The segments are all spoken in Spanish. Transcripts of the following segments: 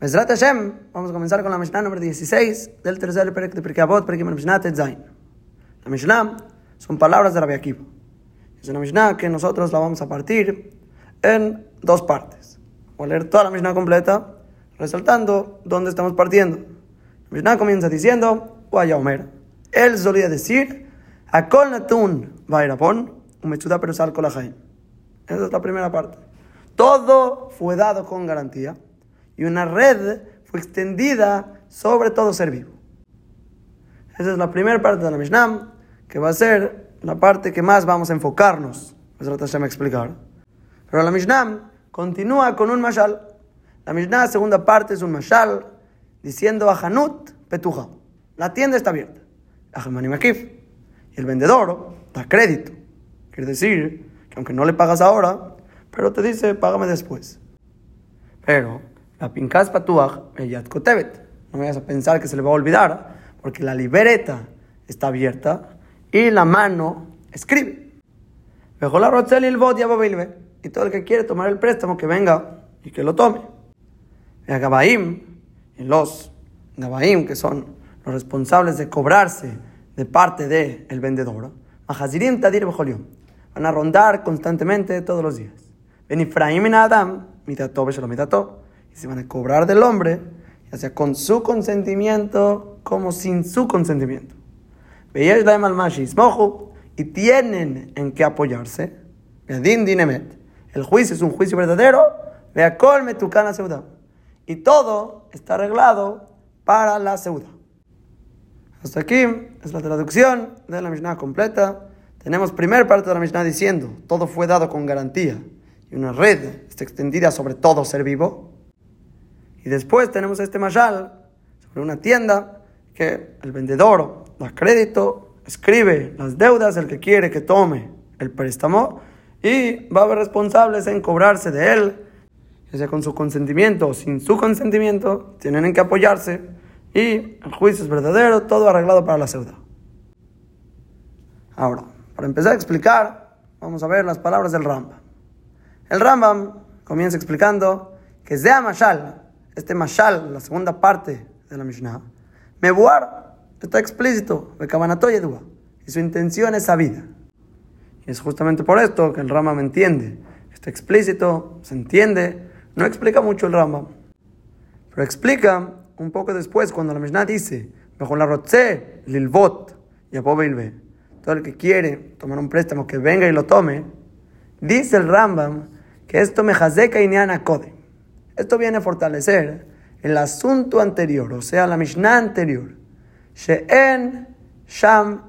Mesrat Hashem, vamos a comenzar con la Mishnah número 16 del tercer Perek de Pirkei Avot, Mishnah Tetzain. La Mishnah son palabras de Rabbi Akiva. Es una Mishnah que nosotros la vamos a partir en dos partes. Voy a leer toda la Mishnah completa, resaltando dónde estamos partiendo. La Mishnah comienza diciendo, Omer. Él solía decir, Akol Natun Vairapon, Umechuda Perusal Kolahaim. Esa es la primera parte. Todo fue dado con garantía y una red fue extendida sobre todo ser vivo. Esa es la primera parte de la Mishnah, que va a ser la parte que más vamos a enfocarnos. Eso lo a explicar. Pero la Mishnah continúa con un mashal. La Mishnah, segunda parte, es un mashal diciendo a Hanut Petuja. La tienda está abierta. Y el vendedor da crédito. Quiere decir que aunque no le pagas ahora, pero te dice, págame después. Pero la Pinkas Patuach, Yad Kotebet. No vayas a pensar que se le va a olvidar, porque la libreta está abierta y la mano escribe. Y todo el que quiere tomar el préstamo, que venga y que lo tome. Y a Gabaim, y los Gabaim, que son los responsables de cobrarse de parte del el vendedor, van a rondar constantemente todos los días. Ben Efraim y Adam, mitato, lo mitato y se van a cobrar del hombre, ya sea con su consentimiento como sin su consentimiento. Y tienen en qué apoyarse. El juicio es un juicio verdadero. Vea colme tu cana seuda. Y todo está arreglado para la seuda. Hasta aquí es la traducción de la Mishnah completa. Tenemos primera parte de la Mishnah diciendo, todo fue dado con garantía y una red está extendida sobre todo ser vivo. Y después tenemos este mashal sobre una tienda que el vendedor da crédito, escribe las deudas, el que quiere que tome el préstamo y va a haber responsables en cobrarse de él, ya sea con su consentimiento o sin su consentimiento, tienen que apoyarse y el juicio es verdadero, todo arreglado para la deuda. Ahora, para empezar a explicar, vamos a ver las palabras del Rambam. El Rambam comienza explicando que Zea Mashal, este mashal, la segunda parte de la Mishnah, Mebuar está explícito, y su intención es sabida. Y es justamente por esto que el Rama me entiende. Está explícito, se entiende, no explica mucho el Rama, pero explica un poco después cuando la Mishnah dice, mejor la rotze, lilvot, y todo el que quiere tomar un préstamo que venga y lo tome, dice el Rambam que esto me jazeka y kode. Esto viene a fortalecer el asunto anterior, o sea, la Mishnah anterior. She'en sham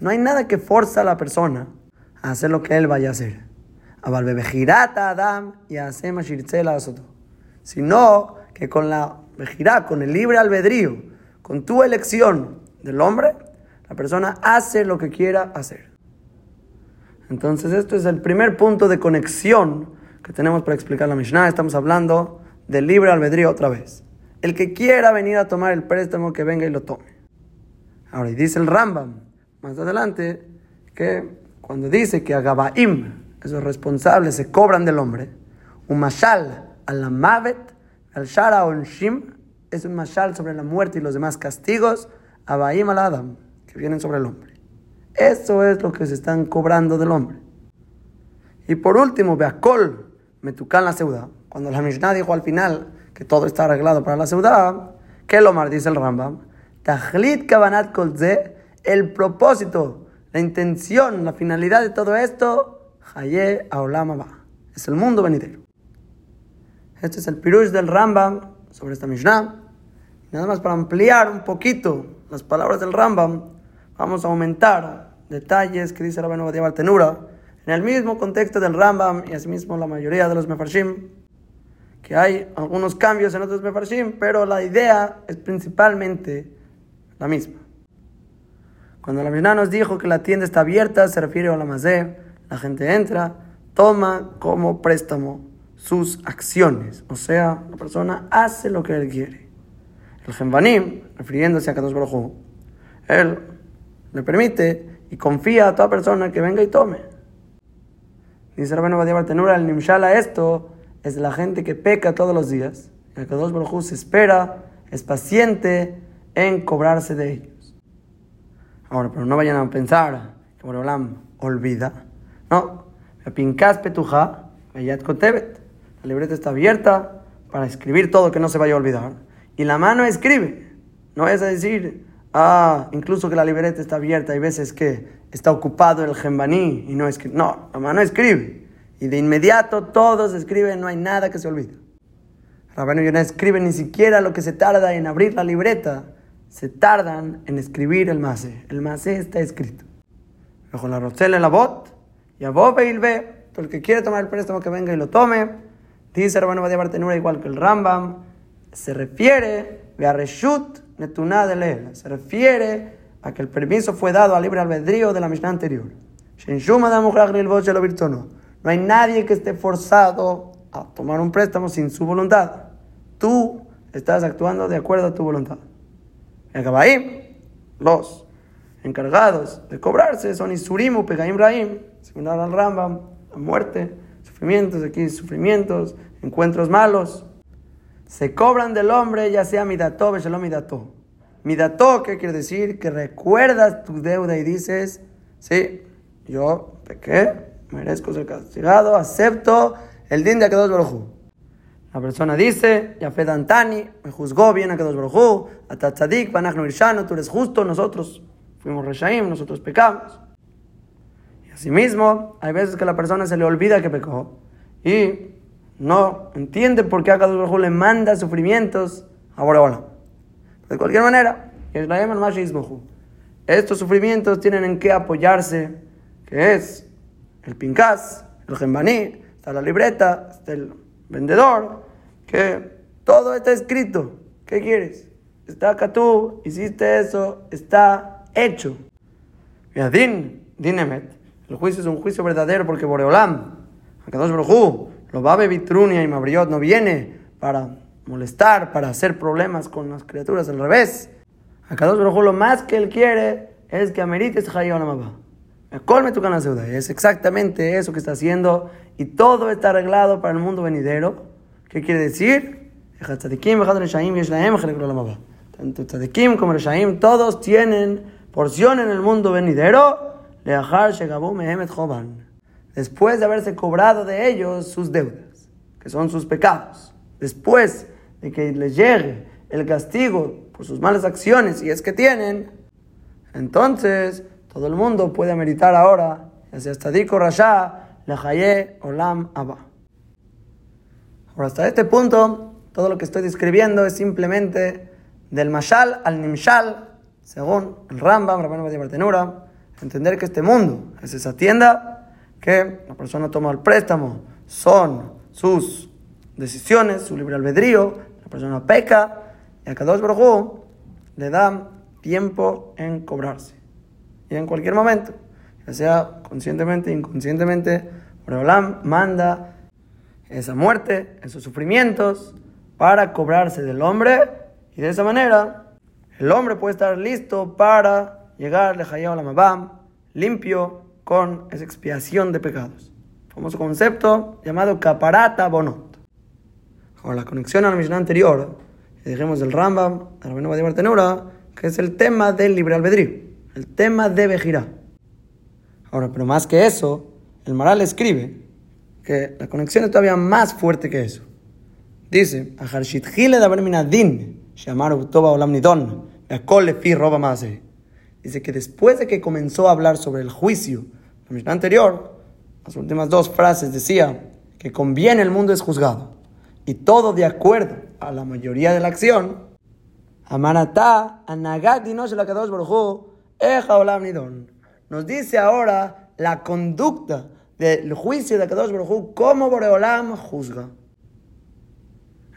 No hay nada que forza a la persona a hacer lo que él vaya a hacer. Adam y Sino que con la vejirá, con el libre albedrío, con tu elección del hombre, la persona hace lo que quiera hacer. Entonces, esto es el primer punto de conexión que tenemos para explicar la Mishnah. Estamos hablando del libre albedrío otra vez. El que quiera venir a tomar el préstamo, que venga y lo tome. Ahora, y dice el Rambam, más adelante, que cuando dice que a Gabaim, esos responsables, se cobran del hombre, un mashal al mavet, al shara onshim, es un mashal sobre la muerte y los demás castigos, Abaim al Adam, que vienen sobre el hombre. Eso es lo que se están cobrando del hombre. Y por último, Beakol, Metukan la Seuda. Cuando la Mishnah dijo al final que todo está arreglado para la Seuda, ¿qué lo dice el Rambam? Tajlit Kabanat Kolze, el propósito, la intención, la finalidad de todo esto, Haye Aolamaba, es el mundo venidero. Este es el pirush del Rambam sobre esta Mishnah. Nada más para ampliar un poquito las palabras del Rambam, vamos a aumentar detalles que dice la Benobadia Bartenura en el mismo contexto del Rambam y asimismo la mayoría de los Mefarshim, que hay algunos cambios en otros Mefarshim, pero la idea es principalmente la misma. Cuando la Mishnah nos dijo que la tienda está abierta, se refiere a la Mazé, la gente entra, toma como préstamo sus acciones, o sea, la persona hace lo que él quiere. El Gembanim, refiriéndose a Kadosh Baruj él le permite y confía a toda persona que venga y tome. Dice Rabino Badia Bartenura, el nimshala esto es la gente que peca todos los días el Kadosh Baruj se espera, es paciente en cobrarse de ellos. Ahora, pero no vayan a pensar que Boreolam olvida. No. Pinkas Petuja, Vayat Kotebet. La libreta está abierta para escribir todo que no se vaya a olvidar. Y la mano escribe. No es a decir, ah, incluso que la libreta está abierta, hay veces que está ocupado el gembaní y no escribe. No, la mano escribe. Y de inmediato todos escriben, no hay nada que se olvide. Rabino no escribe ni siquiera lo que se tarda en abrir la libreta, se tardan en escribir el mase. El mase está escrito. Bajo la rosela en la bot, y a y ve, el que quiere tomar el préstamo que venga y lo tome. Dice Rabino va a tenura igual que el Rambam. Se refiere a Reshut Netuná de. Se refiere a que el permiso fue dado al libre albedrío de la Mishnah anterior. No hay nadie que esté forzado a tomar un préstamo sin su voluntad. Tú estás actuando de acuerdo a tu voluntad. El Gabaim, los encargados de cobrarse son Isurimu, Pegaim Rahim, similar al Rambam, la muerte, sufrimientos, aquí sufrimientos, encuentros malos. Se cobran del hombre, ya sea midató, beshalom midató. Midató, ¿qué quiere decir? Que recuerdas tu deuda y dices, sí, yo pequé, merezco ser castigado, acepto el din de Akadosh Baruj La persona dice, Yafed Antani, me juzgó bien Akadosh Baruj Atatzadik, Banachno Irshano, tú eres justo, nosotros fuimos Reshaim, nosotros pecamos. Y asimismo, hay veces que la persona se le olvida que pecó y no entiende por qué Akadosh Baruj le manda sufrimientos a Boreola. De cualquier manera, estos sufrimientos tienen en qué apoyarse, que es el pincás, el gembaní, está la libreta, está el vendedor, que todo está escrito. ¿Qué quieres? Está acá tú, hiciste eso, está hecho. Din, Dinemet, el juicio es un juicio verdadero porque Boreolam, dos Brojú, lo va a Vitrunia y Mabriot no viene para molestar, para hacer problemas con las criaturas, al revés. dos Brojú lo más que él quiere es que amerites Hayonamabah. Colme tu deuda. Es exactamente eso que está haciendo y todo está arreglado para el mundo venidero. ¿Qué quiere decir? Tanto Tzadikim como Reshaim, todos tienen porción en el mundo venidero. Después de haberse cobrado de ellos sus deudas, que son sus pecados. Después de que les llegue el castigo por sus malas acciones, si es que tienen, entonces todo el mundo puede ameritar ahora, ya sea Tadico Rasha, Lejaye, Olam, Abba. Ahora, hasta este punto, todo lo que estoy describiendo es simplemente del Mashal al Nimshal, según el Rambam, Rabban de Bartenura, entender que este mundo es esa tienda que la persona toma el préstamo, son sus decisiones, su libre albedrío, la persona peca, y a cada dos le dan tiempo en cobrarse y en cualquier momento, ya sea conscientemente, inconscientemente, Boreolam manda esa muerte, esos sufrimientos, para cobrarse del hombre y de esa manera el hombre puede estar listo para llegar a la Mabam, limpio con esa expiación de pecados. Famoso concepto llamado caparata bonot. Ahora la conexión a la misión anterior, y dejemos del Rambam, a la de Bartenura, que es el tema del libre albedrío. El tema debe girar. Ahora, pero más que eso, el Maral escribe que la conexión es todavía más fuerte que eso. Dice, Dice que después de que comenzó a hablar sobre el juicio, la Mishnah anterior, las últimas dos frases decía que conviene el mundo es juzgado y todo de acuerdo a la mayoría de la acción. Amanatá, Anagat Dinosh la Kadosh Baruj nos dice ahora la conducta del juicio de Kadosh Baruj cómo Boreolam juzga.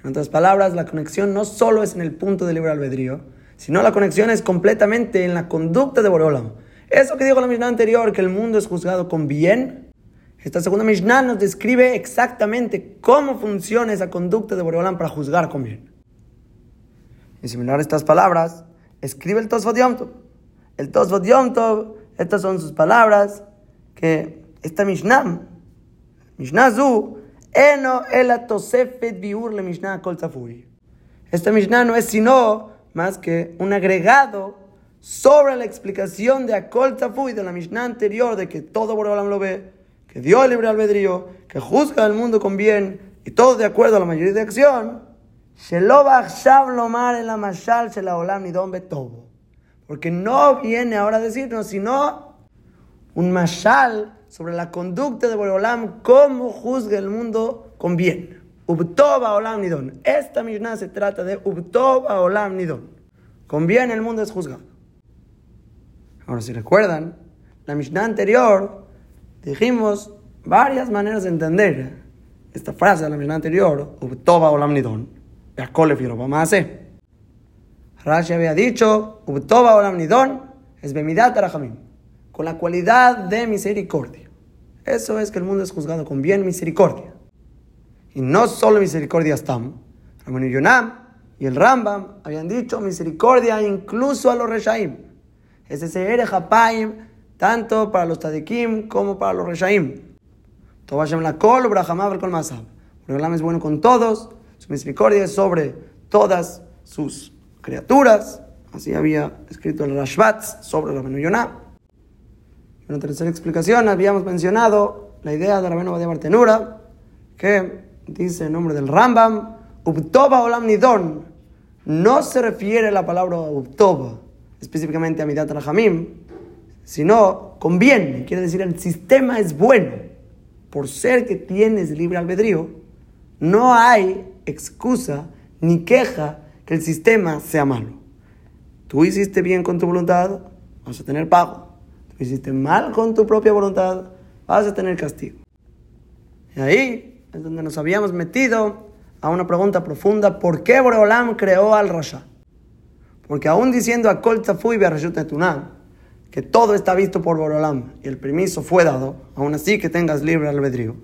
En otras palabras, la conexión no solo es en el punto del libre albedrío, sino la conexión es completamente en la conducta de Boreolam. Eso que dijo la Mishnah anterior, que el mundo es juzgado con bien, esta segunda Mishnah nos describe exactamente cómo funciona esa conducta de Boreolam para juzgar con bien. Y similar a estas palabras, escribe el Tosfot Yom el Tosfot Yom Tov, estas son sus palabras, que esta Mishnah, Mishnah Zu, Eno el atosefet biur le Mishnah kol Esta Mishnah no es sino más que un agregado sobre la explicación de Akol Tafui de la Mishnah anterior de que todo Boreolam lo ve, que dio el libre albedrío, que juzga al mundo con bien y todo de acuerdo a la mayoría de acción. En la Mashal Shelaolam Nidon Betobo. Porque no viene ahora a decirnos, sino un Mashal sobre la conducta de Boreolam, cómo juzga el mundo con bien. Ubtoba Olam Nidon. Esta Mishnah se trata de Ubtoba Olam Nidon. Con bien el mundo es juzgado. Ahora, si recuerdan, la Mishnah anterior dijimos varias maneras de entender esta frase de la Mishnah anterior, Ubtoba Olam Nidon, Rashi había dicho, Ubtoba Olam Nidon es Bemidat Arachamim, con la cualidad de misericordia. Eso es que el mundo es juzgado con bien misericordia. Y no solo misericordia Stam, Ramón Yonam y el Rambam habían dicho misericordia incluso a los Reshaim. Es ese Ere tanto para los Tadikim como para los Reshaim. Tobashem la kol, Brahamav kol masab. El es bueno con todos, su misericordia es sobre todas sus criaturas. Así había escrito el Rashbat sobre la Yonah. En una tercera explicación habíamos mencionado la idea de Rabenu Badia Bartenura, que dice en nombre del Rambam, Ubtoba Olam Nidon, no se refiere la palabra Ubtoba, específicamente a Midat Rahamim, sino conviene, quiere decir el sistema es bueno. Por ser que tienes libre albedrío, no hay excusa ni queja que el sistema sea malo. Tú hiciste bien con tu voluntad, vas a tener pago. Tú hiciste mal con tu propia voluntad, vas a tener castigo. Y ahí es donde nos habíamos metido a una pregunta profunda, ¿por qué Boreolam creó al Rasha? Porque aún diciendo a Kol Tafui que todo está visto por Borolam y el permiso fue dado, aún así que tengas libre albedrío.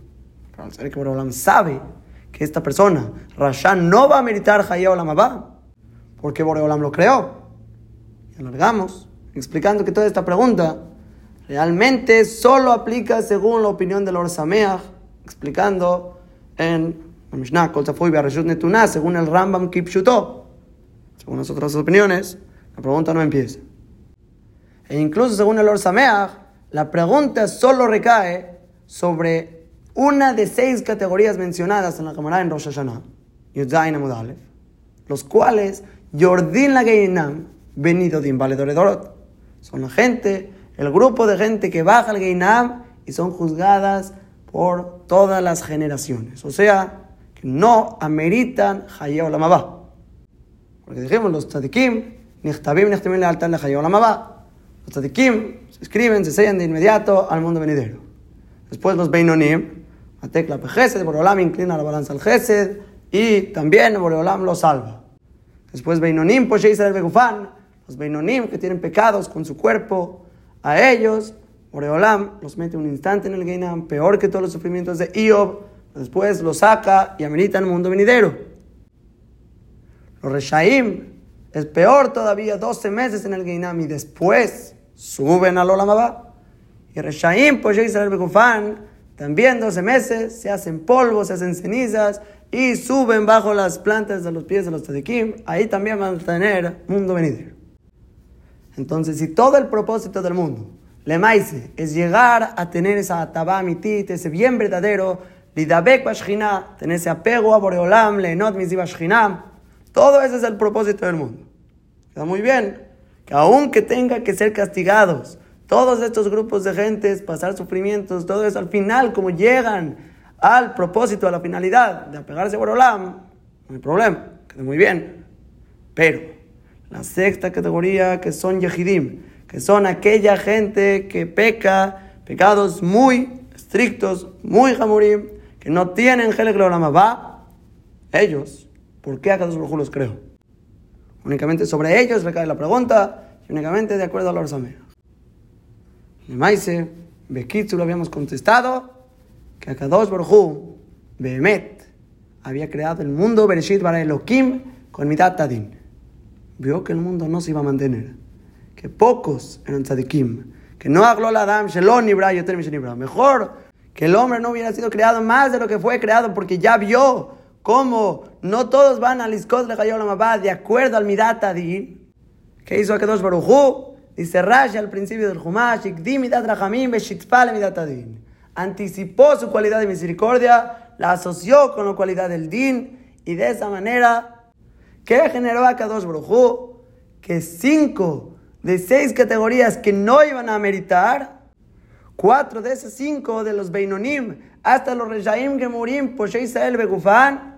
Pero al ser que Borolam sabe que esta persona, Rasha, no va a meritar Hayah Olam porque Borolam lo creó. Alargamos explicando que toda esta pregunta realmente solo aplica según la opinión del Orsameach, explicando en Mishnah, según el Rambam Kipshuto según las otras opiniones, la pregunta no empieza. E incluso según el Orsameach, la pregunta solo recae sobre una de seis categorías mencionadas en la Cámara en Rosh Hashanah, Yudzain Amudalev, los cuales Yordin la Geinam, venido de Dorot. Son la gente, el grupo de gente que baja al Geinam y son juzgadas por todas las generaciones. O sea, que no ameritan Hayah Olamabah. Porque dijimos, los tzadikim, nichtabim, nichtabim le altar le Los tzadikim se escriben, se sellan de inmediato al mundo venidero. Después los beinonim, la tecla de Boreolam inclina la balanza al gesed y también Boreolam lo salva. Después beinonim, pues Israel begufan, los beinonim que tienen pecados con su cuerpo, a ellos Boreolam los mete un instante en el Geinam, peor que todos los sufrimientos de Iob, después los saca y amerita el mundo venidero. Los Reshaim es peor todavía, 12 meses en el Geinam y después suben al Olamabá. Y Reshaim, pues ya el Begufán, también 12 meses, se hacen polvo, se hacen cenizas y suben bajo las plantas de los pies de los Tadikim. Ahí también van a tener mundo venidero. Entonces, si todo el propósito del mundo, le maise, es llegar a tener esa tabamitit, ese bien verdadero, lidabek bashchina, tener ese apego a Boreolam, leenot misi bashchina, todo ese es el propósito del mundo. Está muy bien. Que aunque tenga que ser castigados, todos estos grupos de gentes, pasar sufrimientos, todo eso al final, como llegan al propósito, a la finalidad de apegarse a Borolam, no hay problema, queda muy bien. Pero la sexta categoría, que son Yehidim, que son aquella gente que peca pecados muy estrictos, muy jamurim, que no tienen Gelek va, ellos ¿Por qué Akadosh Baruj los creó? Únicamente sobre ellos recae la pregunta y únicamente de acuerdo a la Orsamea. En Maise, Bekitzu lo habíamos contestado que Akadosh Baruj Behemet, había creado el mundo Bereshit para Elohim con mitad Tadin. Vio que el mundo no se iba a mantener, que pocos eran tzadikim, que no habló la Adam, Shelon Nibra, Yoter. Mejor que el hombre no hubiera sido creado más de lo que fue creado porque ya vio cómo no todos van al Iskot la de acuerdo al Midat Adin. ¿Qué hizo Akadosh Baruchu? Dice Rashi al principio del Humash, Midat Rahamim Midat Adin. Anticipó su cualidad de misericordia, la asoció con la cualidad del Din y de esa manera, ¿qué generó Akadosh Baruchu? Que cinco de seis categorías que no iban a meritar, cuatro de esas cinco de los Beinonim, hasta los Rejaim Gemurim, Poshe Israel Begufan,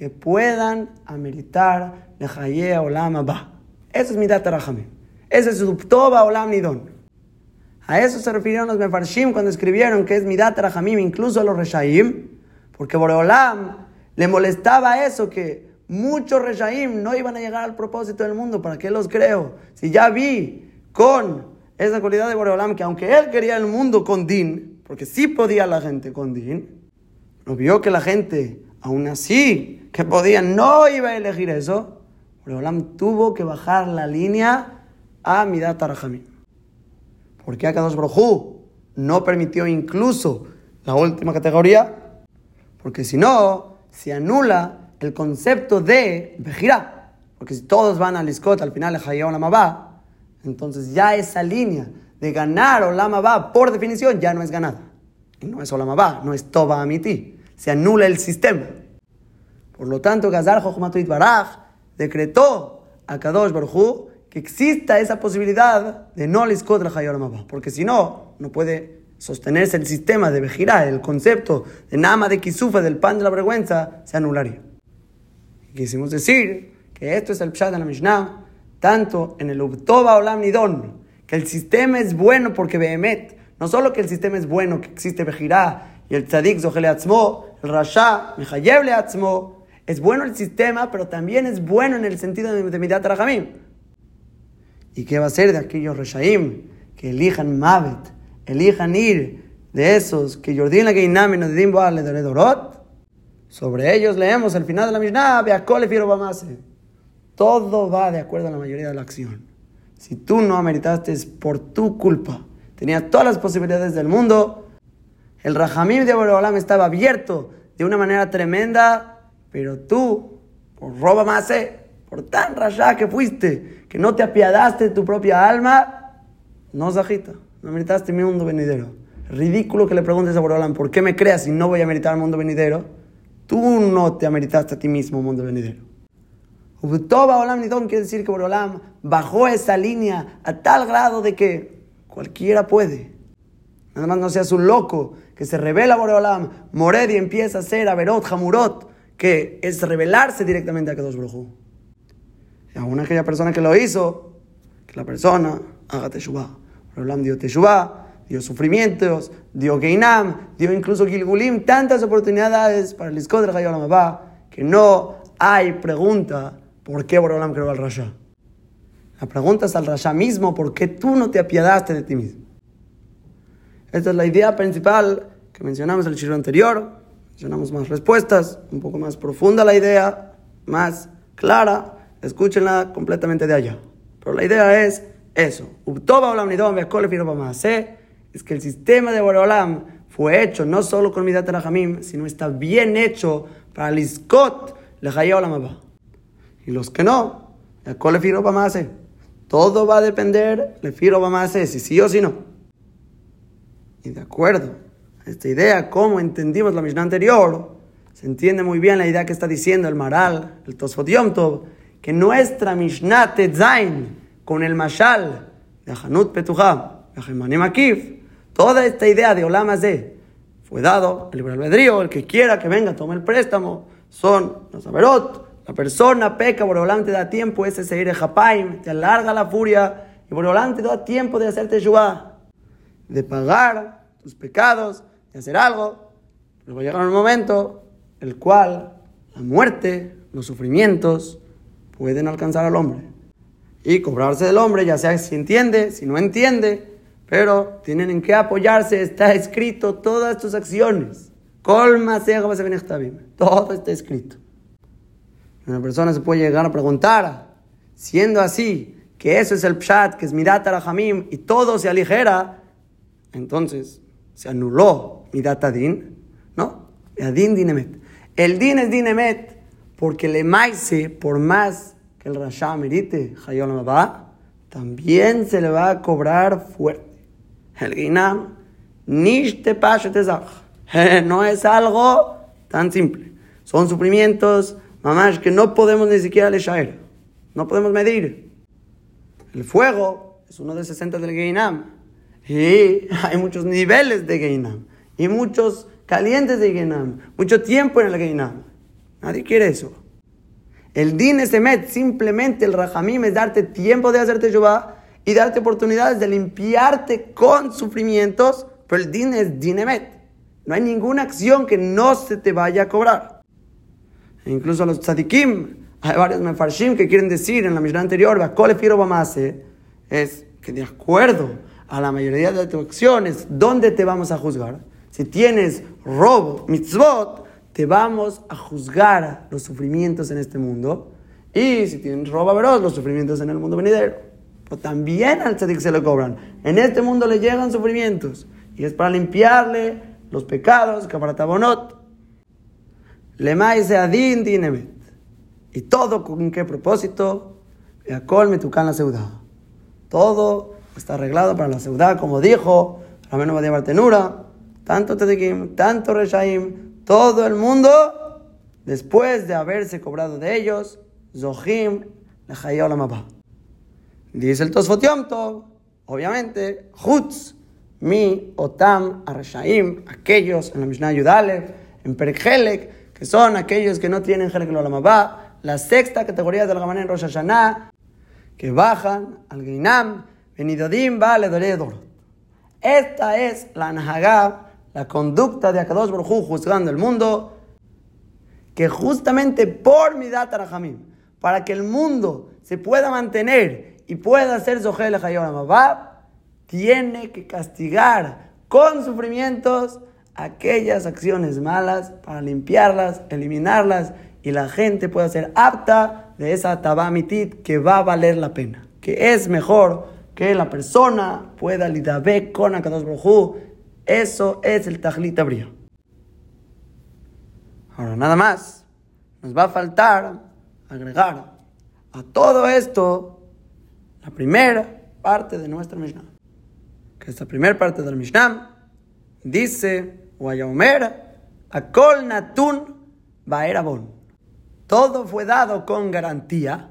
que puedan ameritar Lejaye Olam Abba. Eso es Midat Rahamim. Ese es su Toba Olam Nidon. A eso se refirieron los Mefarshim cuando escribieron que es Midat Rahamim, incluso los Reshaim, porque Boreolam le molestaba eso que muchos Reshaim no iban a llegar al propósito del mundo. ¿Para qué los creo? Si ya vi con esa cualidad de Boreolam que aunque él quería el mundo con Din, porque sí podía la gente con Din, no vio que la gente, aún así, que podía, no iba a elegir eso. Boreolam tuvo que bajar la línea a Midat Rahamim. ¿Por qué Akadosh Brojú no permitió incluso la última categoría? Porque si no, se anula el concepto de Bejirá. Porque si todos van al Iskot, al final de Hayao Lamabá, entonces ya esa línea de ganar o Lamabá, por definición, ya no es ganada. Y no es Olamabá, no es Toba Amiti. Se anula el sistema. Por lo tanto, Gazar Jochmatuit Baraj decretó a Kadosh Baruj que exista esa posibilidad de no liskot la porque si no, no puede sostenerse el sistema de Bejirá, el concepto de Nama de Kisufa, del pan de la vergüenza, se anularía. quisimos decir que esto es el Pshat de la Mishnah, tanto en el Ubtoba Olam Nidon, que el sistema es bueno porque Behemet, no solo que el sistema es bueno, que existe Bejirá, y el Tzadik Zohele Atzmo, el Rasha, Mechayeble Atzmo, es bueno el sistema, pero también es bueno en el sentido de, de Midat Rahamim. ¿Y qué va a ser de aquellos Reshaim que elijan Mavet, elijan ir de esos que Yordin la Geinam y de Dorot? Sobre ellos leemos al final de la Mishnah, Beakole Bamase. Todo va de acuerdo a la mayoría de la acción. Si tú no ameritaste por tu culpa. Tenías todas las posibilidades del mundo. El Rahamim de Borolam estaba abierto de una manera tremenda, pero tú, por roba más, por tan rayá que fuiste, que no te apiadaste de tu propia alma, no zajita, no meritaste mi mundo venidero. ridículo que le preguntes a Borolam, ¿por qué me creas si no voy a meritar el mundo venidero? Tú no te ameritaste a ti mismo mundo venidero. Ubtoba Olam Nidón quiere decir que Borolam bajó esa línea a tal grado de que cualquiera puede. Nada más no seas un loco que se revela Borolam, Mored y empieza a ser Averot, Hamurot, que es revelarse directamente a Kadosh Baruj y aún aquella persona que lo hizo, que la persona haga teshuvah. Borolam dio teshuvah, dio sufrimientos, dio geinam, dio incluso gilgulim, tantas oportunidades para el Iskod del Hayol que no hay pregunta por qué Borolam creó al Rasha. La pregunta es al Rasha mismo, ¿por qué tú no te apiadaste de ti mismo? Esta es la idea principal que mencionamos en el chiro anterior. Mencionamos más respuestas, un poco más profunda la idea, más clara escúchenla completamente de allá. Pero la idea es eso. Es que el sistema de Boreolam fue hecho no solo con Midat Rahamim, sino está bien hecho para el Iskot Y los que no, todo va a depender de si sí o si no. Y de acuerdo esta idea, como entendimos la Mishnah anterior, se entiende muy bien la idea que está diciendo el Maral, el Tosfot Yom Tov, que nuestra Mishnah Tetzain, con el Mashal de Hanut Petujá, de Akif, toda esta idea de Olam de fue dado el libre albedrío, el que quiera que venga, tome el préstamo, son los Averot, la persona peca, Boreolán te da tiempo, ese seguir el Japaim, te alarga la furia, y Boreolán te da tiempo de hacerte Shubá, de pagar tus pecados, de hacer algo. Luego llegar un momento el cual la muerte, los sufrimientos, pueden alcanzar al hombre. Y cobrarse del hombre, ya sea si entiende, si no entiende, pero tienen en qué apoyarse, está escrito todas tus acciones. Colma todo está escrito. Una persona se puede llegar a preguntar, siendo así, que eso es el pshat, que es mirat Hamim, y todo se aligera, entonces, se anuló mi data din, ¿no? Din dinemet. El din es dinemet porque le maise, por más que el rasha merite, va, también se le va a cobrar fuerte. El ginam, nish te No es algo tan simple. Son sufrimientos, mamás, que no podemos ni siquiera le No podemos medir. El fuego es uno de 60 del Geinam. Y hay muchos niveles de Geinam. Y muchos calientes de Geinam. Mucho tiempo en el Geinam. Nadie quiere eso. El din es emet, simplemente el rajamim es darte tiempo de hacerte yuba y darte oportunidades de limpiarte con sufrimientos, pero el din es din emet. No hay ninguna acción que no se te vaya a cobrar. E incluso los tzadikim, hay varios mefarshim que quieren decir en la Mishnah anterior, es que de acuerdo a la mayoría de tus acciones, ¿dónde te vamos a juzgar? Si tienes robo, mitzvot, te vamos a juzgar los sufrimientos en este mundo. Y si tienes robo veros, los sufrimientos en el mundo venidero. Pero también al tzadik se le cobran. En este mundo le llegan sufrimientos. Y es para limpiarle los pecados, tabonot. Le maise adin dinemet. ¿Y todo con qué propósito? colme tu la ciudad. Todo está arreglado para la ciudad, como dijo Rameno Badia Bartenura. Tanto Tedekim, tanto Reshaim, todo el mundo, después de haberse cobrado de ellos, Zohim la Dice el Tosfot obviamente, Hutz, mi, Otam, Areshaim, aquellos en la Mishnah Yudalev, en Perekhelek, que son aquellos que no tienen Helek la sexta categoría del Gamané en Rosh Hashanah, que bajan al Geinam, Benidodim, Vale, Dorot. Esta es la Nahagá, la conducta de Akadosh Baruj juzgando el mundo, que justamente por mi data para que el mundo se pueda mantener y pueda ser Zohel tiene que castigar con sufrimientos aquellas acciones malas para limpiarlas, eliminarlas y la gente pueda ser apta de esa tabamitit que va a valer la pena. Que es mejor que la persona pueda lidabe con Akadosh Baruj Eso es el tajlit abría. Ahora, nada más. Nos va a faltar agregar a todo esto la primera parte de nuestra Mishnah. Que esta primera parte de la Mishnah dice, Guayaomer, Akol Natun Baerabon. Todo fue dado con garantía.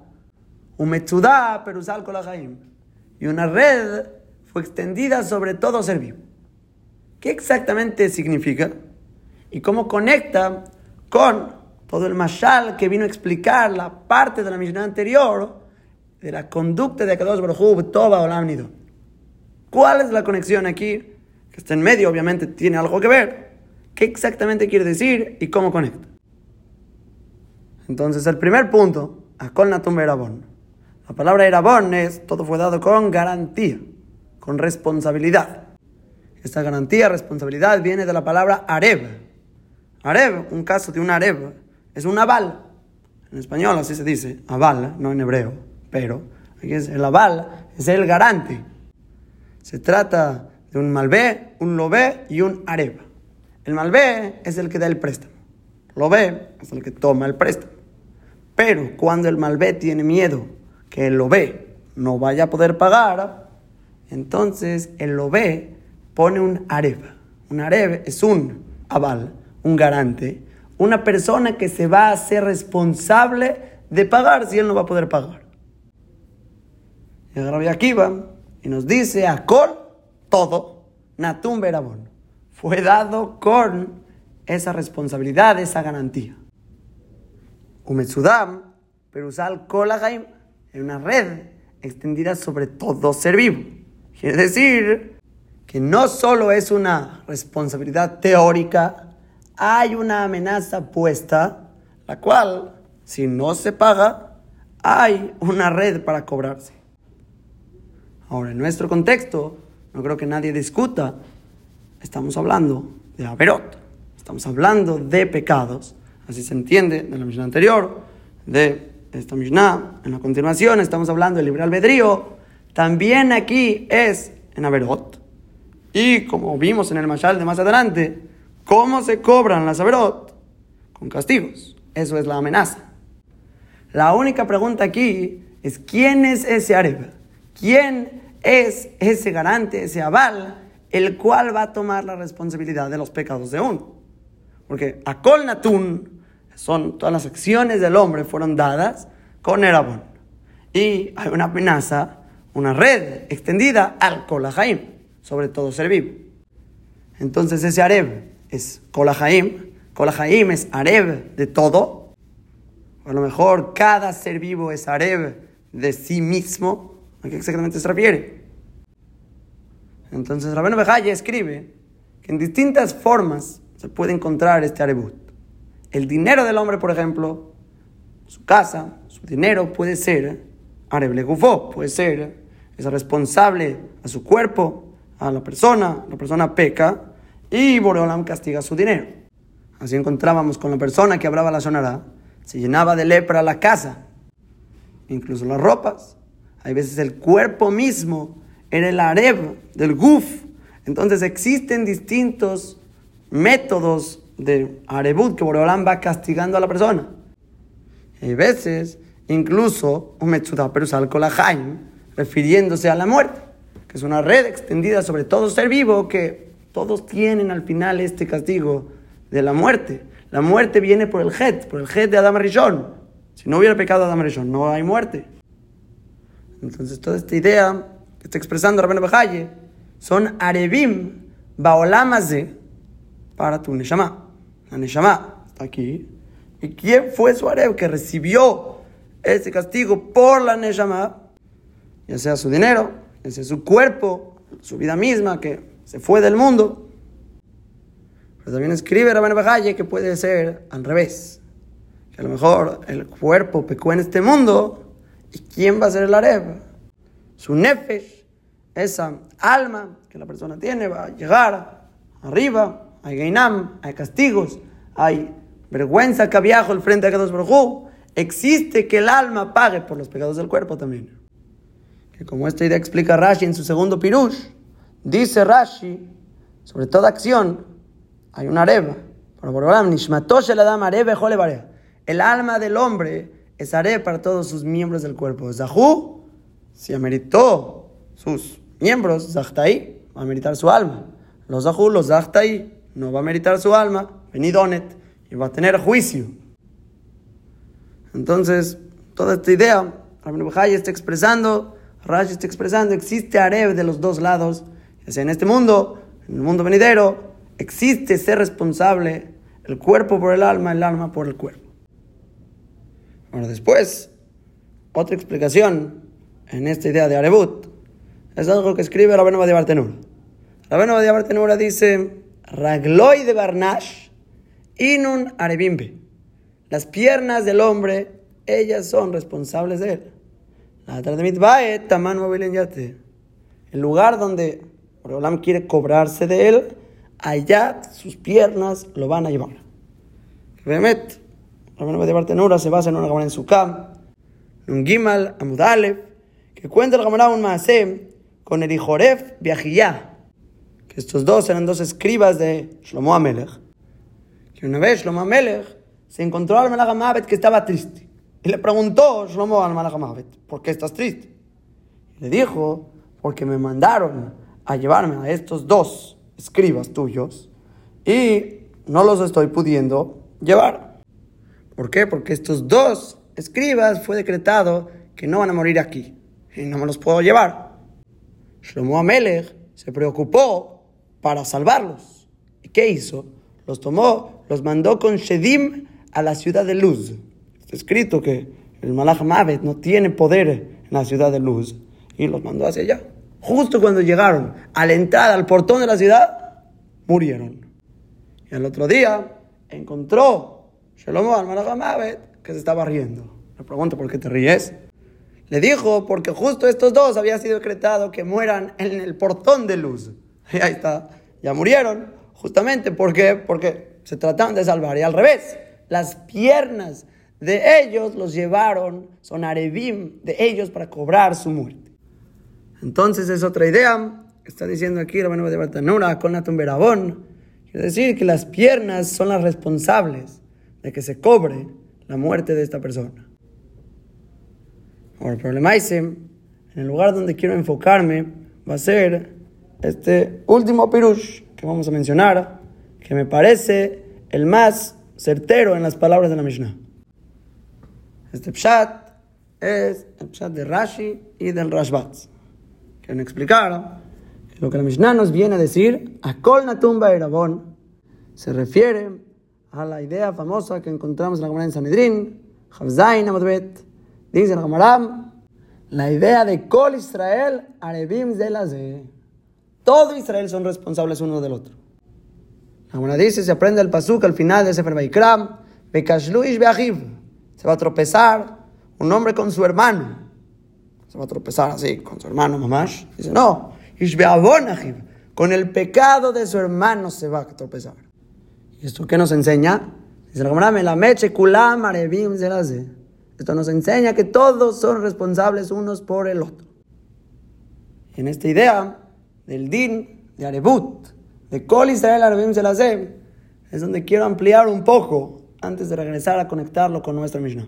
Un mechudá, perusal jaim. Y una red fue extendida sobre todo ser. ¿Qué exactamente significa? Y cómo conecta con todo el mashal que vino a explicar la parte de la misión anterior de la conducta de Akadosh Baruj Toba Olam Nido. ¿Cuál es la conexión aquí? Que está en medio, obviamente, tiene algo que ver. ¿Qué exactamente quiere decir y cómo conecta? Entonces, el primer punto, Akol Natum Erabon. La palabra Erabon es, todo fue dado con garantía, con responsabilidad. Esta garantía, responsabilidad, viene de la palabra Areb. Areb, un caso de un Areb, es un aval. En español así se dice, aval, no en hebreo, pero es el aval, es el garante. Se trata de un malvé, un lobé y un areb. El malvé es el que da el préstamo. Lobé es el que toma el préstamo. Pero cuando el Malvé tiene miedo que el Lobé no vaya a poder pagar, entonces el Lobé pone un Areb. Un Areb es un aval, un garante, una persona que se va a hacer responsable de pagar si él no va a poder pagar. Y aquí Akiva y nos dice a Col todo, Natum Berabón. Fue dado con esa responsabilidad, esa garantía. Umetsudam, pero usar Kolagaim en una red extendida sobre todo ser vivo. Quiere decir que no solo es una responsabilidad teórica, hay una amenaza puesta, la cual, si no se paga, hay una red para cobrarse. Ahora, en nuestro contexto, no creo que nadie discuta, estamos hablando de Averot, estamos hablando de pecados Así se entiende de la Mishnah anterior, de esta Mishnah. En la continuación estamos hablando del libre albedrío. También aquí es en Averot. Y como vimos en el Mashal de más adelante, ¿cómo se cobran las Averot? Con castigos. Eso es la amenaza. La única pregunta aquí es ¿quién es ese Areb? ¿Quién es ese garante, ese aval, el cual va a tomar la responsabilidad de los pecados de uno? Porque a Natun, son todas las acciones del hombre fueron dadas con Erabón. Y hay una amenaza, una red extendida al Kolahaim, sobre todo ser vivo. Entonces ese Areb es Kolahaim, Kolahaim es Areb de todo. A lo mejor cada ser vivo es Areb de sí mismo. ¿A qué exactamente se refiere? Entonces Rabeno Bejaye escribe que en distintas formas se puede encontrar este Arebut. El dinero del hombre, por ejemplo, su casa, su dinero puede ser Areble Gufo, puede ser, es responsable a su cuerpo, a la persona, la persona peca y Boreolam castiga su dinero. Así encontrábamos con la persona que hablaba la sonará, se llenaba de lepra la casa, incluso las ropas. Hay veces el cuerpo mismo era el areb del guf. Entonces existen distintos métodos de arebut que Boreolam va castigando a la persona. Hay veces incluso un Metzuda Perusal refiriéndose a la muerte, que es una red extendida sobre todo ser vivo, que todos tienen al final este castigo de la muerte. La muerte viene por el Het, por el Het de Adam Rishon. Si no hubiera pecado Adam Rishon, no hay muerte. Entonces, toda esta idea que está expresando Rabbeinu Bejaye son Arebim Baolamaze para tu Neshama. La Neshama está aquí. ¿Y quién fue su Areb que recibió ese castigo por la Neshama? Ya sea su dinero, sea su cuerpo, su vida misma que se fue del mundo. Pero también escribe Rabbeinu Bejaye que puede ser al revés. Que a lo mejor el cuerpo pecó en este mundo. ¿Y quién va a ser el Areb? Su nefesh, esa alma que la persona tiene, va a llegar arriba. Hay gainam, hay castigos, hay vergüenza que viajo al frente de Kadosh Existe que el alma pague por los pecados del cuerpo también. Que como esta idea explica Rashi en su segundo pirush, dice Rashi, sobre toda acción, hay una areva. El alma del hombre es areva para todos sus miembros del cuerpo. Zahu, si ameritó sus miembros, Zahtai, va a meritar su alma. Los Zahu, los Zahtai, no va a meritar su alma, venidonet, y va a tener juicio. Entonces, toda esta idea, Rabbi está expresando, Rashi está expresando, existe Areb de los dos lados, ya sea en este mundo, en el mundo venidero, existe ser responsable, el cuerpo por el alma, el alma por el cuerpo. Ahora después, otra explicación en esta idea de Arebut, es algo que escribe Rabeno de Bartenura. Rabeno de Bartenura dice, Ragloy de Barnash, Inun Arebimbe. Las piernas del hombre, ellas son responsables de él. El lugar donde Olam quiere cobrarse de él, allá sus piernas lo van a llevar. Remet, Rabino de Bartenura se basa en una cámara en su cam, un Gimal, Amudalev, que cuenta el Gamará un Maasem con el Joref Viajillá, que estos dos eran dos escribas de Shlomo Amelech, que una vez Shlomo Amelech se encontró al Malach que estaba triste. Y le preguntó Shlomo al Malach ¿por qué estás triste? Le dijo, porque me mandaron a llevarme a estos dos escribas tuyos y no los estoy pudiendo llevar. ¿Por qué? Porque estos dos escribas fue decretado que no van a morir aquí y no me los puedo llevar. Shlomo Amelech se preocupó para salvarlos. ¿Y qué hizo? Los tomó, los mandó con Shedim a la ciudad de Luz. Escrito que el Malach Mavet no tiene poder en la ciudad de Luz y los mandó hacia allá. Justo cuando llegaron a la entrada, al portón de la ciudad, murieron. Y al otro día encontró Shlomo al Malach Mavet que se estaba riendo. Le pregunto, ¿por qué te ríes? Le dijo, porque justo estos dos había sido decretado que mueran en el portón de luz. Y ahí está, ya murieron, justamente porque, porque se trataban de salvar. Y al revés, las piernas de ellos los llevaron, son arebim de ellos para cobrar su muerte. Entonces es otra idea, está diciendo aquí la de Bartanura con la tumberabón, quiere decir que las piernas son las responsables de que se cobre la muerte de esta persona. Ahora, el problema es, en el lugar donde quiero enfocarme va a ser este último pirush que vamos a mencionar, que me parece el más certero en las palabras de la Mishnah. Este pshat es el pshat de Rashi y del Rashbat. Quieren explicar que lo que la Mishnah nos viene a decir, a Kol Natumba Erabón, se refiere a la idea famosa que encontramos en la Gemara en Sanedrin, Chavzain Amadbet, dice la Gemara, la idea de Kol Israel Arebim Zelazeh. Todo Israel son responsables uno del otro. La Gemara dice, se aprende el pasuk al final de Sefer Vaikram, Bekashluish Beachiv. Se va a tropezar un hombre con su hermano se va a tropezar así con su hermano mamash. Dice, no, con el pecado de su hermano se va a tropezar. ¿Y esto qué nos enseña? Dice la meche Esto nos enseña que todos son responsables unos por el otro. En esta idea del din, de Arebut, de Kol Israel Arabim es donde quiero ampliar un poco antes de regresar a conectarlo con nuestra Mishnah.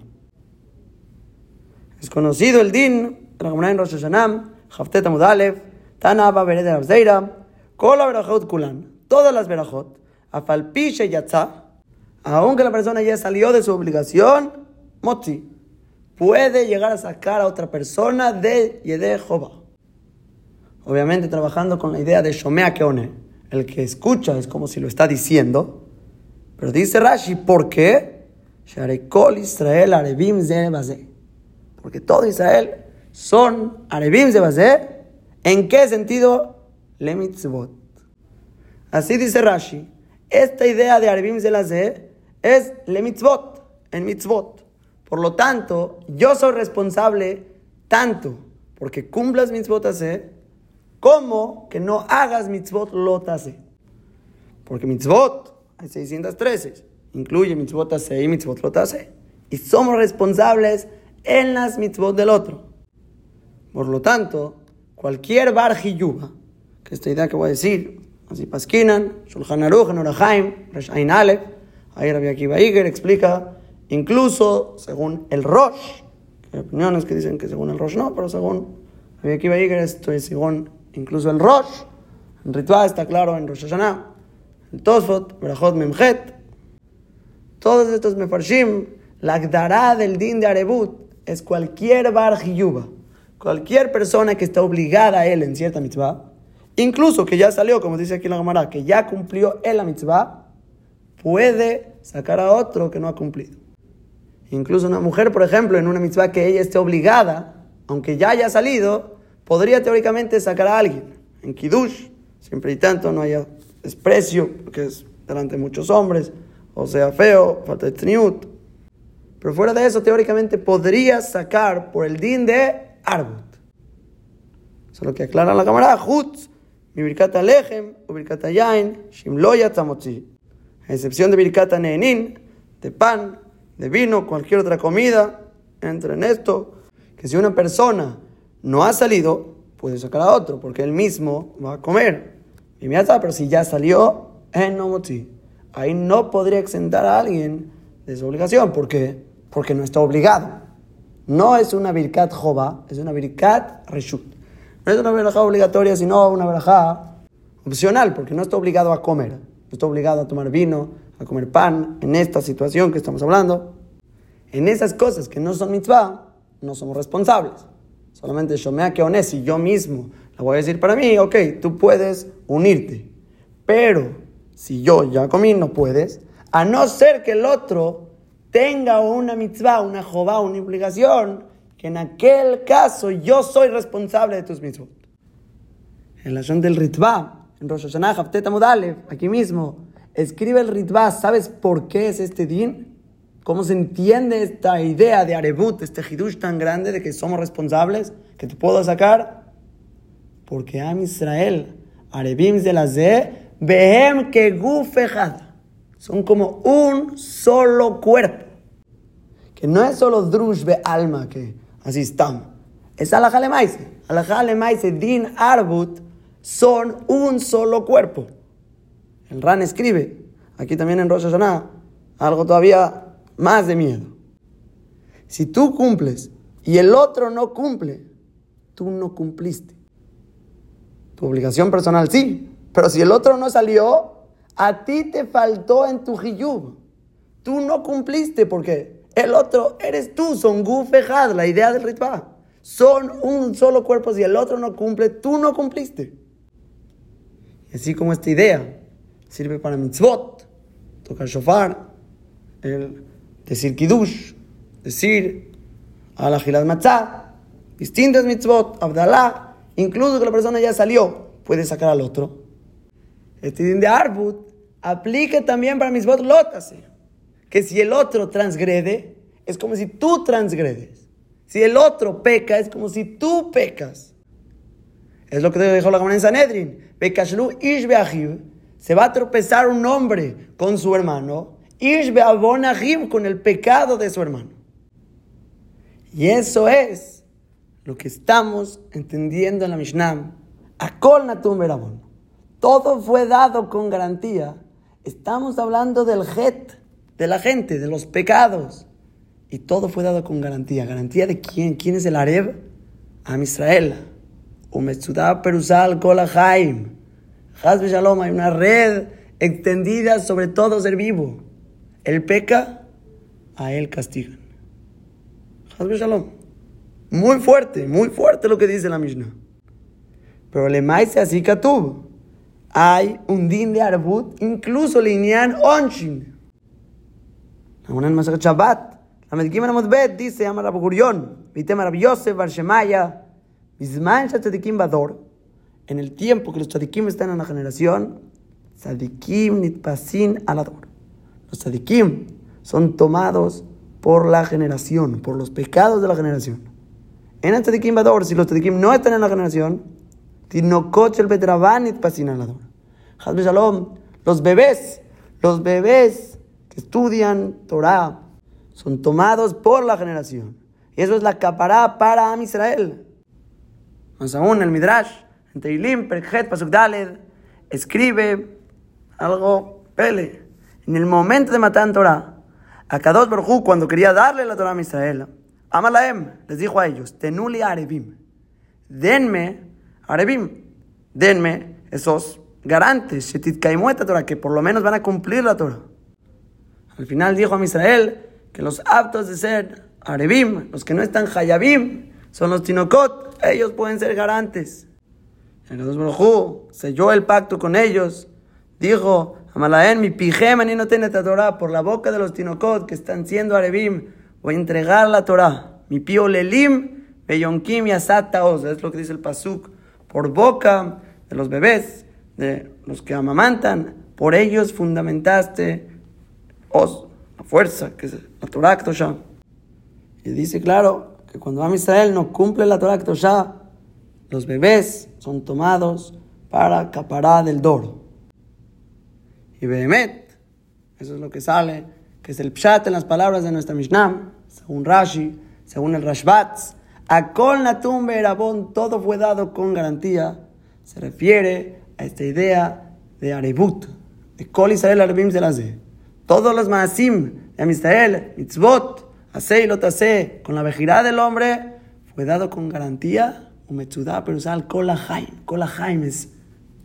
Es conocido el din en Rosh Hashanah, Haftet Amud Aleph, Tana Abba Bered Abzeira, Kol Berachot Kulan, todas las Berachot, Afalpishe Yatza, aunque la persona ya salió de su obligación, Moti, puede llegar a sacar a otra persona de Yede Jova. Obviamente trabajando con la idea de Shomea Keone. El que escucha es como si lo está diciendo. Pero dice Rashi, ¿por qué? Sharekol Israel Arebim Porque todo Israel son Arebim Zebazé. ¿En qué sentido? Le mitzvot. Así dice Rashi. Esta idea de Arebim Zelazé es le mitzvot, en mitzvot. Por lo tanto, yo soy responsable tanto porque cumplas mitzvot hace como que no hagas mitzvot lot hace. Porque mitzvot hay 613, incluye mitzvot y mitzvot lot hace. Y somos responsables en las mitzvot del otro. Por lo tanto, cualquier bar yuba, que esta idea que voy a decir, así Paskinan, Shulchan Aruch, Norahaim, Reshain Aleph, ahí Rabbi Akiva Iger explica, incluso según el Rosh, que hay opiniones que dicen que según el Rosh no, pero según Rabbi Akiva Iger esto es según incluso el Rosh, el ritual está claro en Rosh Hashanah, Tosfot, Berachot Memchet, todos estos mefarshim, la Agdará del din de Arebut es cualquier bar yuba cualquier persona que está obligada a él en cierta mitzvah, incluso que ya salió, como dice aquí la Gemara, que ya cumplió él la mitzvah, puede sacar a otro que no ha cumplido. Incluso una mujer, por ejemplo, en una mitzvah que ella esté obligada, aunque ya haya salido, podría teóricamente sacar a alguien. En Kiddush, siempre y tanto no haya desprecio, porque es delante de muchos hombres, o sea feo, falta de triniut. Pero fuera de eso, teóricamente podría sacar por el din de Arbut. Eso es lo que aclara la cámara. Jutz, mi birkata lechem, o birkata yain, shimloya tzamotzi. A excepción de birkata neenin, de pan, de vino, cualquier otra comida, entra en esto, que si una persona no ha salido, puede sacar a otro, porque él mismo va a comer. Y me pero si ya salió, en no Ahí no podría exentar a alguien de su obligación. ¿Por qué? Porque no está obligado. No es una birkat jova, es una birkat reshut. No es una verajá obligatoria, sino una verajá opcional, porque no está obligado a comer. No está obligado a tomar vino, a comer pan, en esta situación que estamos hablando. En esas cosas que no son mitzvah, no somos responsables. Solamente yo me que si yo mismo la voy a decir para mí, ok, tú puedes unirte. Pero si yo ya comí, no puedes, a no ser que el otro tenga una mitzvah, una jová, una obligación, que en aquel caso yo soy responsable de tus mitzvot. En la del ritva, en Rosh Hashanah, Haftet aquí mismo, escribe el ritva, ¿sabes por qué es este din? ¿Cómo se entiende esta idea de Arebut, este hidush tan grande de que somos responsables, que te puedo sacar? Porque Am Israel, Arebim de la Behem que gufejad son como un solo cuerpo. Que no es solo drush be alma, que así estamos. Es alajale maise. Alajale maise din arbut son un solo cuerpo. El Ran escribe, aquí también en Rosh Hashanah, algo todavía más de miedo. Si tú cumples y el otro no cumple, tú no cumpliste. Personal sí, pero si el otro no salió, a ti te faltó en tu hiyub. Tú no cumpliste porque el otro eres tú, son gufejad, la idea del ritual. Son un solo cuerpo, si el otro no cumple, tú no cumpliste. Y así como esta idea sirve para mitzvot, tocar shofar, el decir kiddush, decir alajilad matzah, distintas mitzvot, abdalá, incluso que la persona ya salió, puede sacar al otro. Este din de arbut aplica también para mitzvot lotase, que si el otro transgrede, es como si tú transgredes. Si el otro peca, es como si tú pecas. Es lo que dijo la Gemara Sanedrin. Se va a tropezar un hombre con su hermano. con el pecado de su hermano. Y eso es lo que estamos entendiendo en la Mishnah. Akol Natum Berabon. Todo fue dado con garantía. Estamos hablando del het, de la gente, de los pecados. Y todo fue dado con garantía. ¿Garantía de quién? ¿Quién es el Areb? Am Israel. Umetzudá Perusal Kolahaim. Hazbe Shalom, hay una red extendida sobre todo ser vivo. Él peca, a él castigan. Hazbe Shalom. Muy fuerte, muy fuerte lo que dice la Mishnah. Pero le maise así tuvo. Hay un din de arbut, incluso linean onshin. En Masachat Shabbat. La Medgiman Amotbet dice, ama Rabu Gurion, Vitema Rabbi Yosef, Barshemaya, en el tiempo que los tzadikim están en la generación, tzadikim nitpasin alador. Los tzadikim son tomados por la generación, por los pecados de la generación. En el tzadikim bador, si los tzadikim no están en la generación, tinokot el betraban nitpasin alador. Hazbe shalom, los bebés, los bebés que estudian Torah, son tomados por la generación. Y eso es la capará para Am Israel. Más aún, el Midrash, en Teilim, Perkhet, Pasuk Daled, escribe algo pele. En el momento de matar Torah, a Kadosh Baruj cuando quería darle la Torah a Israel, Amalaem les dijo a ellos, Tenuli Arebim, denme Arebim, denme esos garantes, Torah, que por lo menos van a cumplir la Torah. Al final dijo a Israel que los aptos de ser Arebim, los que no están Hayabim, son los Tinokot, ellos pueden ser garantes. El Baruj selló el pacto con ellos. Dijo, Amalaen, mi pijema ni no tiene Torah por la boca de los tinokot que están siendo arebim. Voy a entregar la Torah. Mi pío lelim, beyonkim y asataos. Es lo que dice el pasuk. Por boca de los bebés, de los que amamantan, por ellos fundamentaste os, la fuerza, que es la Torah Y dice claro, que cuando Am Israel no cumple la Torah ya los bebés son tomados para acaparar del doro. Y Behemet, eso es lo que sale, que es el pshat en las palabras de nuestra Mishnah, según Rashi, según el Rashbatz, a Kol Natum Berabón, todo fue dado con garantía, se refiere a esta idea de Arebut, de Kol Israel Arabim de Todos los Maasim de Am Israel, Mitzvot, Asei lo con la vejidad del hombre, fue dado con garantía, Umetsudá, pero usar Kola Haim. Kola Haim es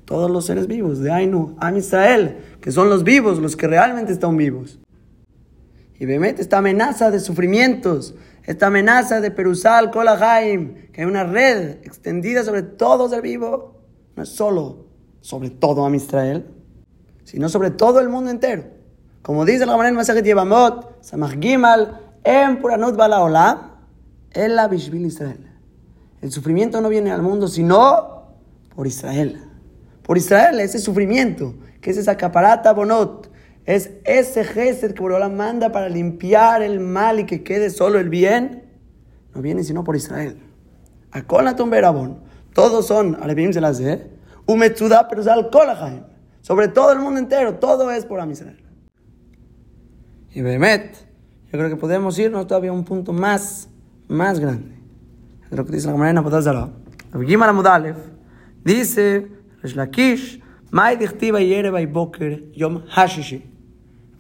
todos los seres vivos de Ainu, Am Israel, que son los vivos, los que realmente están vivos. Y Bemet, esta amenaza de sufrimientos, esta amenaza de Perusal, Kola Haim, que hay una red extendida sobre todo ser vivo, no es solo sobre todo Am Israel, sino sobre todo el mundo entero. Como dice manera en Masajet Yevamot, Samach Gimal, en Puranot Balaolam, en la Bishvil Israel. El sufrimiento no viene al mundo sino por Israel. Por Israel, ese sufrimiento, que es esa caparata bonot, es ese gesed que Boreolam manda para limpiar el mal y que quede solo el bien, no viene sino por Israel. Akolatum Berabon, todos son de Umetzuda, pero sal Kolahaim. Sobre todo el mundo entero, todo es por Israel. Y Behemet, yo creo que podemos irnos todavía a un punto más, más grande. Lo que dice la Gemara en Abodazara. Abigimar Amudalef dice Lakish, Mai Dichtiva Yereba y Boker Yom Hashishi.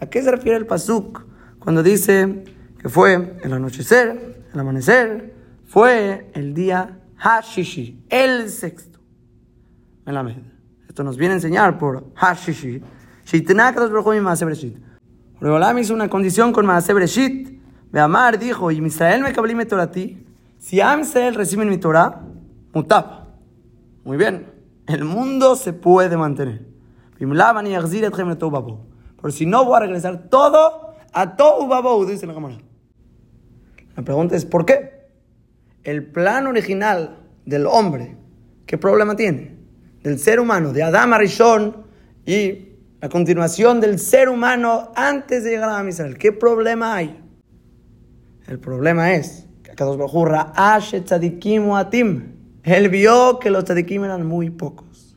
¿A qué se refiere el Pasuk cuando dice que fue el anochecer, el amanecer, fue el día Hashishi, el sexto? Melamed. Esto nos viene a enseñar por Hashishi. Reolam hizo una condición con Maase Bereshit. Beamar dijo, y Israel me a ti. Si Am Israel reciben mi Torah, mutab. Muy bien. El mundo se puede mantener. Por si no voy a regresar todo a todo Babou, dice la cámara. La pregunta es, ¿por qué? El plan original del hombre, ¿qué problema tiene? Del ser humano, de Adam Arishon y la continuación del ser humano antes de llegar a Israel. ¿Qué problema hay? El problema es que acá dos atim. Él vio que los tzadikim eran muy pocos.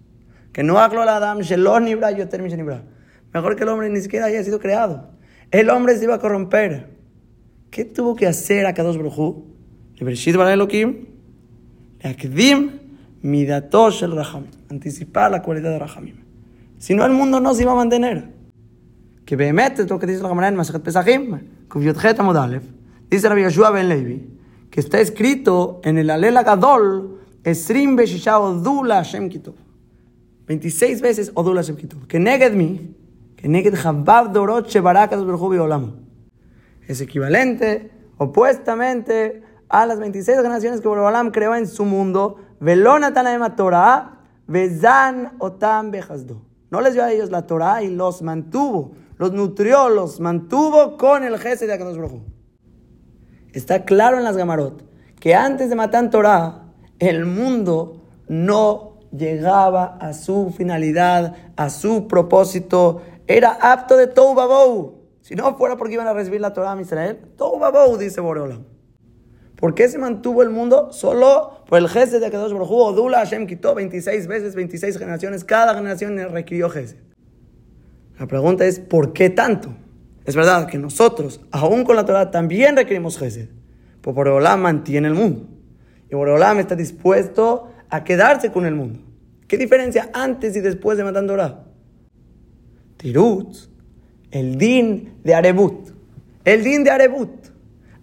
Que no habló la Adam, Shelon Nibra, Yoter Nibra. Mejor que el hombre ni siquiera haya sido creado. El hombre se iba a corromper. ¿Qué tuvo que hacer a Kadosh Akdim Midatosh el Raham. Anticipar la cualidad de Rahamim. Si no, el mundo no se iba a mantener. Que Behemet es lo que dice la Gemara en Masachet Pesachim, Kuvyotchet Amodalev. Dice Rabbi Yeshua Ben Levi, que está escrito en el Alela Gadol, Esrim Beshisha Odula Hashem Kitov. 26 veces Odula Hashem Kitov. Que neged mi, Es equivalente, opuestamente, a las 26 generaciones que Borobalam creó en su mundo. No les dio a ellos la Torah y los mantuvo, los nutrió, los mantuvo con el jefe de Akadosh Baruj Está claro en las Gamarot que antes de matar Torah, el mundo no llegaba a su finalidad, a su propósito, era apto de Tou Babou. Si no fuera porque iban a recibir la Torah a Israel, Tou Babou, dice Boreola. ¿Por qué se mantuvo el mundo? Solo por el Gesed de Akadosh Baruj. Odula Hashem quitó 26 veces, 26 generaciones. Cada generación requirió Gesed. La pregunta es, ¿por qué tanto? Es verdad que nosotros, aún con la Torah, también requerimos Gesed. Pues Boreolam mantiene el mundo. Y Boreolam está dispuesto a quedarse con el mundo. ¿Qué diferencia antes y después de Matan Torah? Tirut, el din de Arebut. El din de Arebut.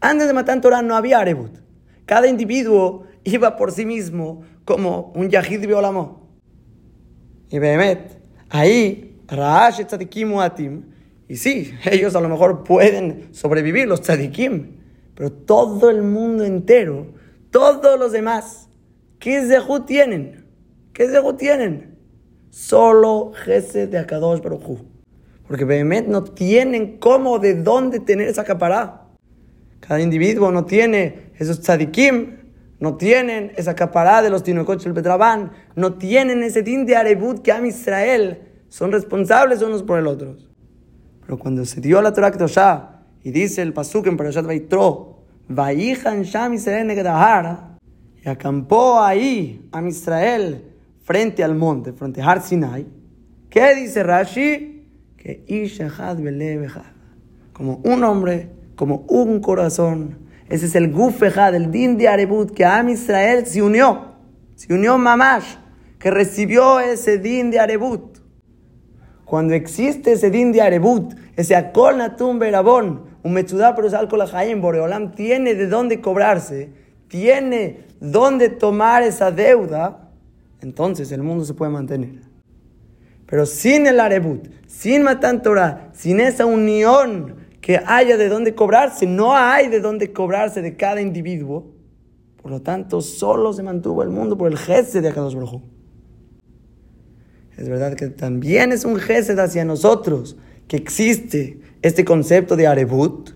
Antes de Matan Torah no había Arebut. Cada individuo iba por sí mismo como un Yahid Biolamó. Y Behemet, ahí, Raash Tzadikim Atim, y sí, ellos a lo mejor pueden sobrevivir, los Tzadikim, pero todo el mundo entero todos los demás, ¿qué zehut tienen? ¿Qué zehut tienen? Solo Gesed de Akadosh Baruj Porque Behemet no tienen cómo, de dónde tener esa capará. Cada individuo no tiene esos tzadikim, no tienen esa capará de los tinocoches del Petrabán, no tienen ese din de Arebut que Am Israel son responsables unos por el otro. Pero cuando se dio la Torah Kedoshah y dice el Pasuk en Parashat Vaitro, Vayihan Sham Israel Negedahar, y acampó ahí a Israel frente al monte, frente a Har Sinai. ¿Qué dice Rashi? Que Ishahad como un hombre, como un corazón. Ese es el Gufejad, el Din de Arebut, que a Israel se unió, se unió Mamash, que recibió ese Din de Arebut. Cuando existe ese Din de Arebut, ese Akol Natum Berabón, un pero es en Boreolam tiene de dónde cobrarse, tiene dónde tomar esa deuda, entonces el mundo se puede mantener. Pero sin el Arebut, sin Matan Torah, sin esa unión que haya de dónde cobrarse, no hay de dónde cobrarse de cada individuo. Por lo tanto, solo se mantuvo el mundo por el Gesed de Akadosh Baruj Es verdad que también es un Gesed hacia nosotros, que existe este concepto de Arebut,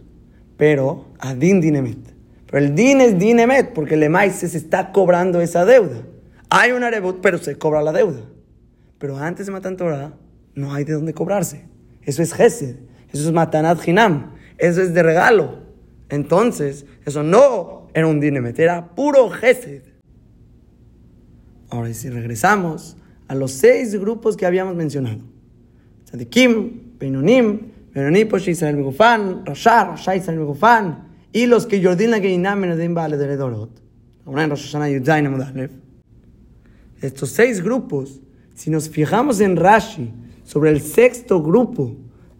pero a Din Dinemet. Pero el Din es Dinemet, porque el Emais se está cobrando esa deuda. Hay un Arebut, pero se cobra la deuda. Pero antes de Matan Torah, no hay de dónde cobrarse. Eso es Gesed, eso es Matanat Hinam, eso es de regalo. Entonces, eso no era un Dinemet, era puro Gesed. Ahora, si regresamos a los seis grupos que habíamos mencionado: Tzadikim, Beinonim, Benonipo Israel Megufan, Rasha, Rasha Israel Megufan, y los que Yordin la Geinam Menedim Baale de Redorot. Ahora en Rosh Hashanah Yudzain Amudalev. Estos seis grupos Si nos fijamos en Rashi sobre el sexto grupo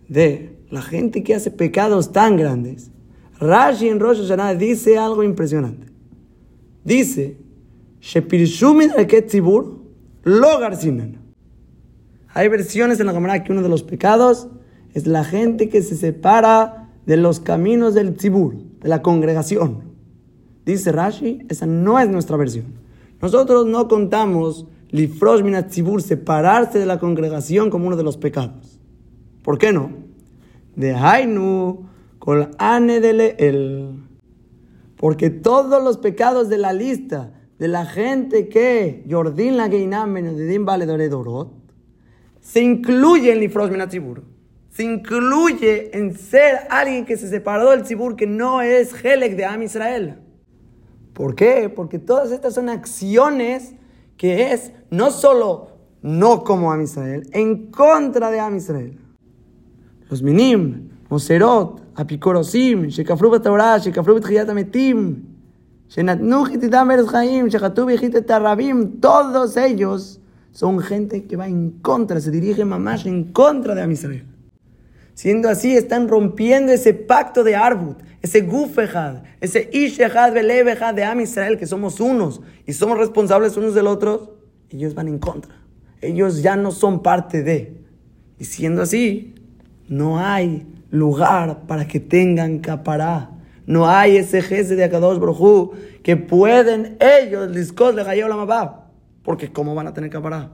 de la gente que hace pecados tan grandes, Rashi en Rosh Hashanah dice algo impresionante. Dice, Hay versiones en la cámara que uno de los pecados es la gente que se separa de los caminos del tzibur, de la congregación. Dice Rashi, esa no es nuestra versión. Nosotros no contamos lifrosh minat tzibur, separarse de la congregación como uno de los pecados. ¿Por qué no? De Hainu, kol ane el. Porque todos los pecados de la lista de la gente que Jordín la Geinam Benedidim Dorot se incluye en lifrosh minat tzibur se incluye en ser alguien que se separó del Tzibur, que no es Helek de Am Israel. ¿Por qué? Porque todas estas son acciones que es no solo no como Am Israel, en contra de Am Israel. Los Minim, Moserot, Apikorosim, Shekafru Torah, Shekafru Ametim, Shenatnu Hitidam Eres Chaim, Shekatu todos ellos son gente que va en contra, se dirige mamash en contra de Am Israel. Siendo así, están rompiendo ese pacto de Arbut, ese Gufejad, ese Ishehad, Belebejad de Am Israel, que somos unos y somos responsables unos del otro. Ellos van en contra. Ellos ya no son parte de. Y siendo así, no hay lugar para que tengan capará. No hay ese jefe de Akadosh Brojú que pueden ellos, Liskos de Mabab. Porque ¿cómo van a tener capará?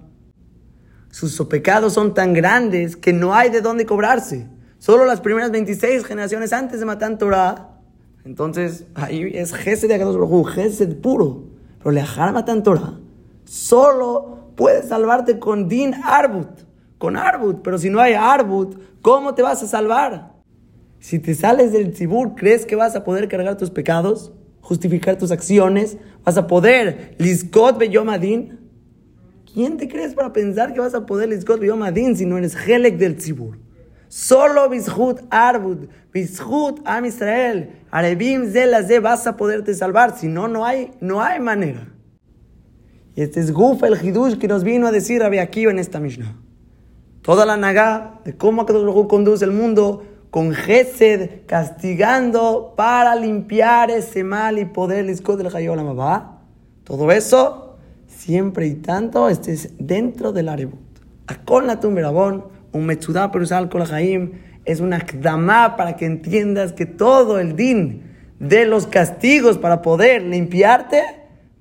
Sus pecados son tan grandes que no hay de dónde cobrarse. Solo las primeras 26 generaciones antes de Matan Torah. Entonces, ahí es Gesed de Akadosh Gesed puro. Pero Lejar Matan Torah solo puedes salvarte con Din Arbut. Con Arbut. Pero si no hay Arbut, ¿cómo te vas a salvar? Si te sales del Tzibur, ¿crees que vas a poder cargar tus pecados? ¿Justificar tus acciones? ¿Vas a poder Liskot Beyomadin? ¿Quién te crees para pensar que vas a poder Liskot Beyomadin si no eres Helek del Tzibur? Solo Bishut Arbud, Bishut Am Israel, Arebim Zelazé vas a poderte salvar. Si no, no hay, no hay manera. Y este es Guf el Hidush que nos vino a decir Rabbi Akiva en esta Mishnah. Toda la Naga de cómo Akadosh conduce el mundo con Gesed, castigando para limpiar ese mal y poder Liskot del Hayolam Todo eso, siempre y tanto, estés dentro del Arebut. Akol Natum Berabón un Metzudá Perusal Kol Jaim es una kdamá para que entiendas que todo el din de los castigos para poder limpiarte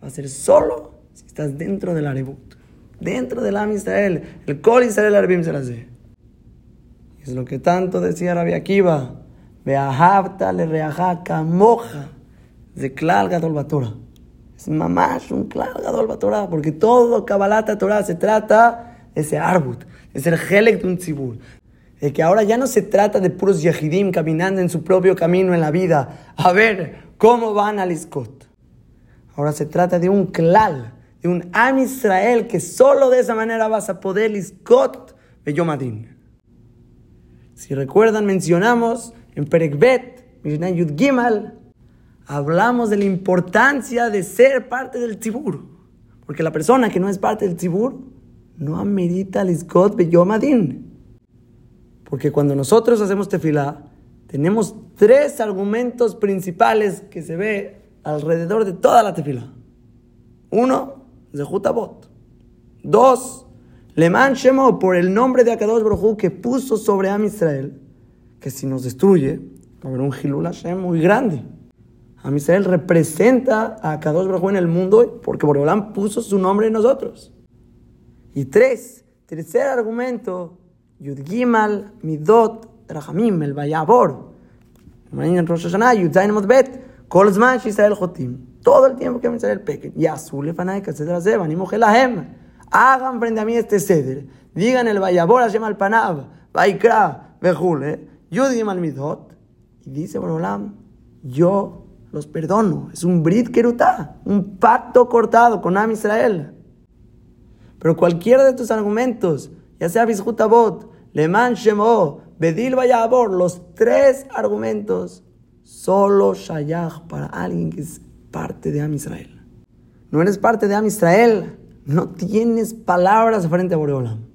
va a ser solo si estás dentro del Arebut, dentro del Am Israel, el Kol Israel Arabim se las Es lo que tanto decía Rabbi Akiva, Beahavta le reaja moja de Klal Gadol. Es mamash un Klal Gadol porque todo Kabbalata Torah se trata de ese Arbut, es el Helek de un tzibur. De que ahora ya no se trata de puros yahidim caminando en su propio camino en la vida. A ver cómo van al Iskot. Ahora se trata de un klal, de un Am Israel que solo de esa manera vas a poder Iskot Yomadin. Si recuerdan, mencionamos en Perekbet, Mishnah Yud Gimal, hablamos de la importancia de ser parte del tzibur. Porque la persona que no es parte del tzibur no amerita Lizgot Beyomadin. Porque cuando nosotros hacemos tefilá, tenemos tres argumentos principales que se ve alrededor de toda la tefilá. Uno, Zehutabot. Dos, Leman Shemo, por el nombre de Akadosh Baruj que puso sobre Am Israel, que si nos destruye, haber un Hilul Hashem muy grande. Am Israel representa a Akadosh Baruj en el mundo porque Boreolam puso su nombre en nosotros. Y tres, tercer argumento, Yud Gimal, Midot, Rahamim, el Bet, Kol Zman, Israel Jotim. Todo el tiempo que me el peque. Y azul, Lefanay, Katzedra Zeba, ni Mojelahem. Hagan frente a mí este ceder. Digan el Vayabor, Hashem al Panav, Vaikra, Bejule, Yud Gimal Midot. Y dice Borolam, yo los perdono. Es un Brit Kerutá, un pacto cortado con Am Israel. Pero cualquiera de tus argumentos, ya sea Bizhutabot, Leman Shemo, Bedil Vayabor, los tres argumentos, solo Shayach para alguien que es parte de Am Israel. No eres parte de Am Israel, no tienes palabras frente a Boreolam.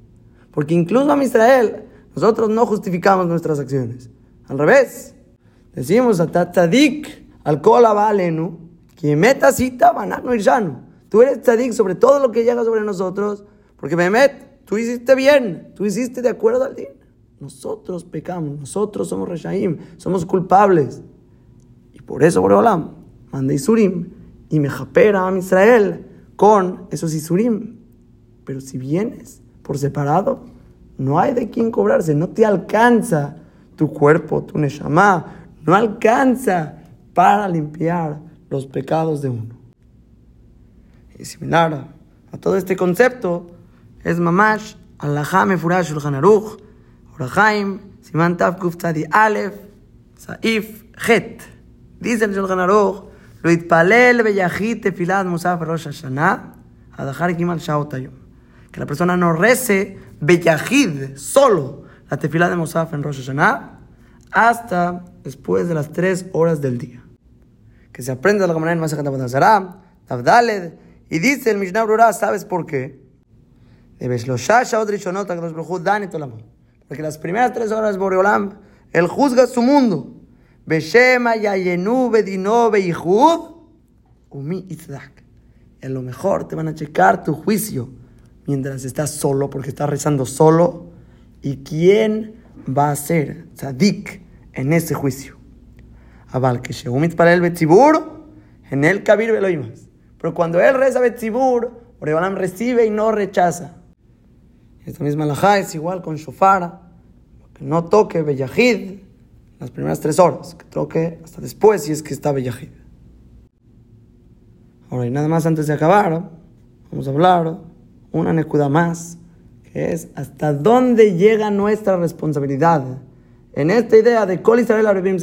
Porque incluso a Israel, nosotros no justificamos nuestras acciones. Al revés, decimos a Tatadik, al Kola Valenu, que meta cita, banano irshanu. Tú eres tzadik sobre todo lo que llega sobre nosotros, porque Mehmet, tú hiciste bien, tú hiciste de acuerdo al din. Nosotros pecamos, nosotros somos Reshaim, somos culpables. Y por eso Boreolam manda Isurim y me japera a Israel con esos Isurim. Pero si vienes por separado, no hay de quién cobrarse, no te alcanza tu cuerpo, tu Neshama, no alcanza para limpiar los pecados de uno. Y similar a todo este concepto, es Mamash, Allah Mefurash Shulchan Aruch, Orachaim, Siman Tav Kuf Tzadi Aleph, Saif Het. Dice el Shulchan Aruch, lo itpalel beyachit tefilat musaf Rosh Hashanah, adachar kimal shaot Que la persona no rece beyachid, solo, la tefilá de Musaf en Rosh Hashanah, hasta después de las tres horas del día. Que se aprende de la manera en Masachat Abodazara, Tavdaled, y dice el Mishnah Brura, ¿sabes por qué? Porque las primeras tres horas Boreolam, él juzga su mundo. Beshema yayenu bedino beihud umi itzdak. En lo mejor te van a checar tu juicio mientras estás solo, porque estás rezando solo. ¿Y quién va a ser tzadik en ese juicio? Abal que sheumit para el betzibur, en el kabir veloimas. Pero cuando él reza betzibur, Boreolam recibe y no rechaza. Esta misma alajá es igual con shofara, que no toque bellahid las primeras tres horas, que toque hasta después si es que está bellahid. Ahora, y nada más antes de acabar, vamos a hablar una nekuda más, que es hasta dónde llega nuestra responsabilidad en esta idea de Kol Israel Arabim.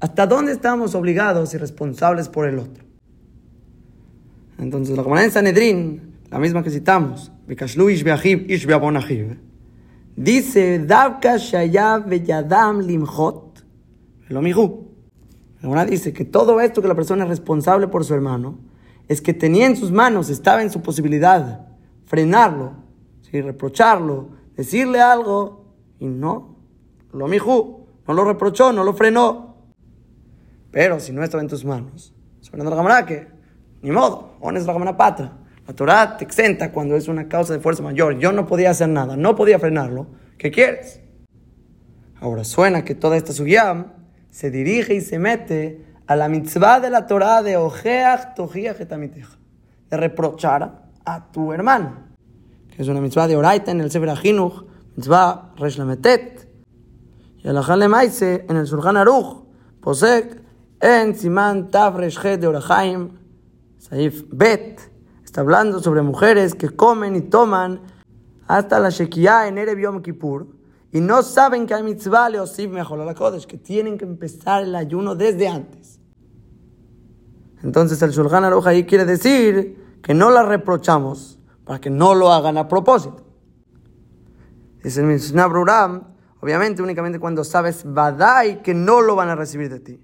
¿Hasta dónde estamos obligados y responsables por el otro? Entonces, la comunidad de Sanedrín la misma que citamos, dice, Davka Shayab Beyadam Limhot, lo Una dice que todo esto que la persona es responsable por su hermano, es que tenía en sus manos, estaba en su posibilidad, frenarlo, reprocharlo, decirle algo, y no, lo mijú, no lo reprochó, no lo frenó. Pero si no estaba en tus manos, suena la que, ni modo, pones la patra. La Torah te exenta cuando es una causa de fuerza mayor. Yo no podía hacer nada, no podía frenarlo. ¿Qué quieres? Ahora suena que toda esta suyam se dirige y se mete a la mitzvah de la Torah de Ojeach Tojiach de reprochar a tu hermano, que es una mitzvah de Oraita en el Sefer Ajinuch, mitzvah Resh Lametet, y el Ajal Maise en el Surjan Aruch, Posek en Siman Tav Resh de Orachaim, Saif Bet, Está hablando sobre mujeres que comen y toman hasta la Shekiah en Erev Kippur y no saben que hay mitzvah leosif mejor la Kodesh, que tienen que empezar el ayuno desde antes. Entonces el Shulchan Aruch ahí quiere decir que no la reprochamos para que no lo hagan a propósito. Es el Mishnah Bruram, obviamente únicamente cuando sabes Badai que no lo van a recibir de ti.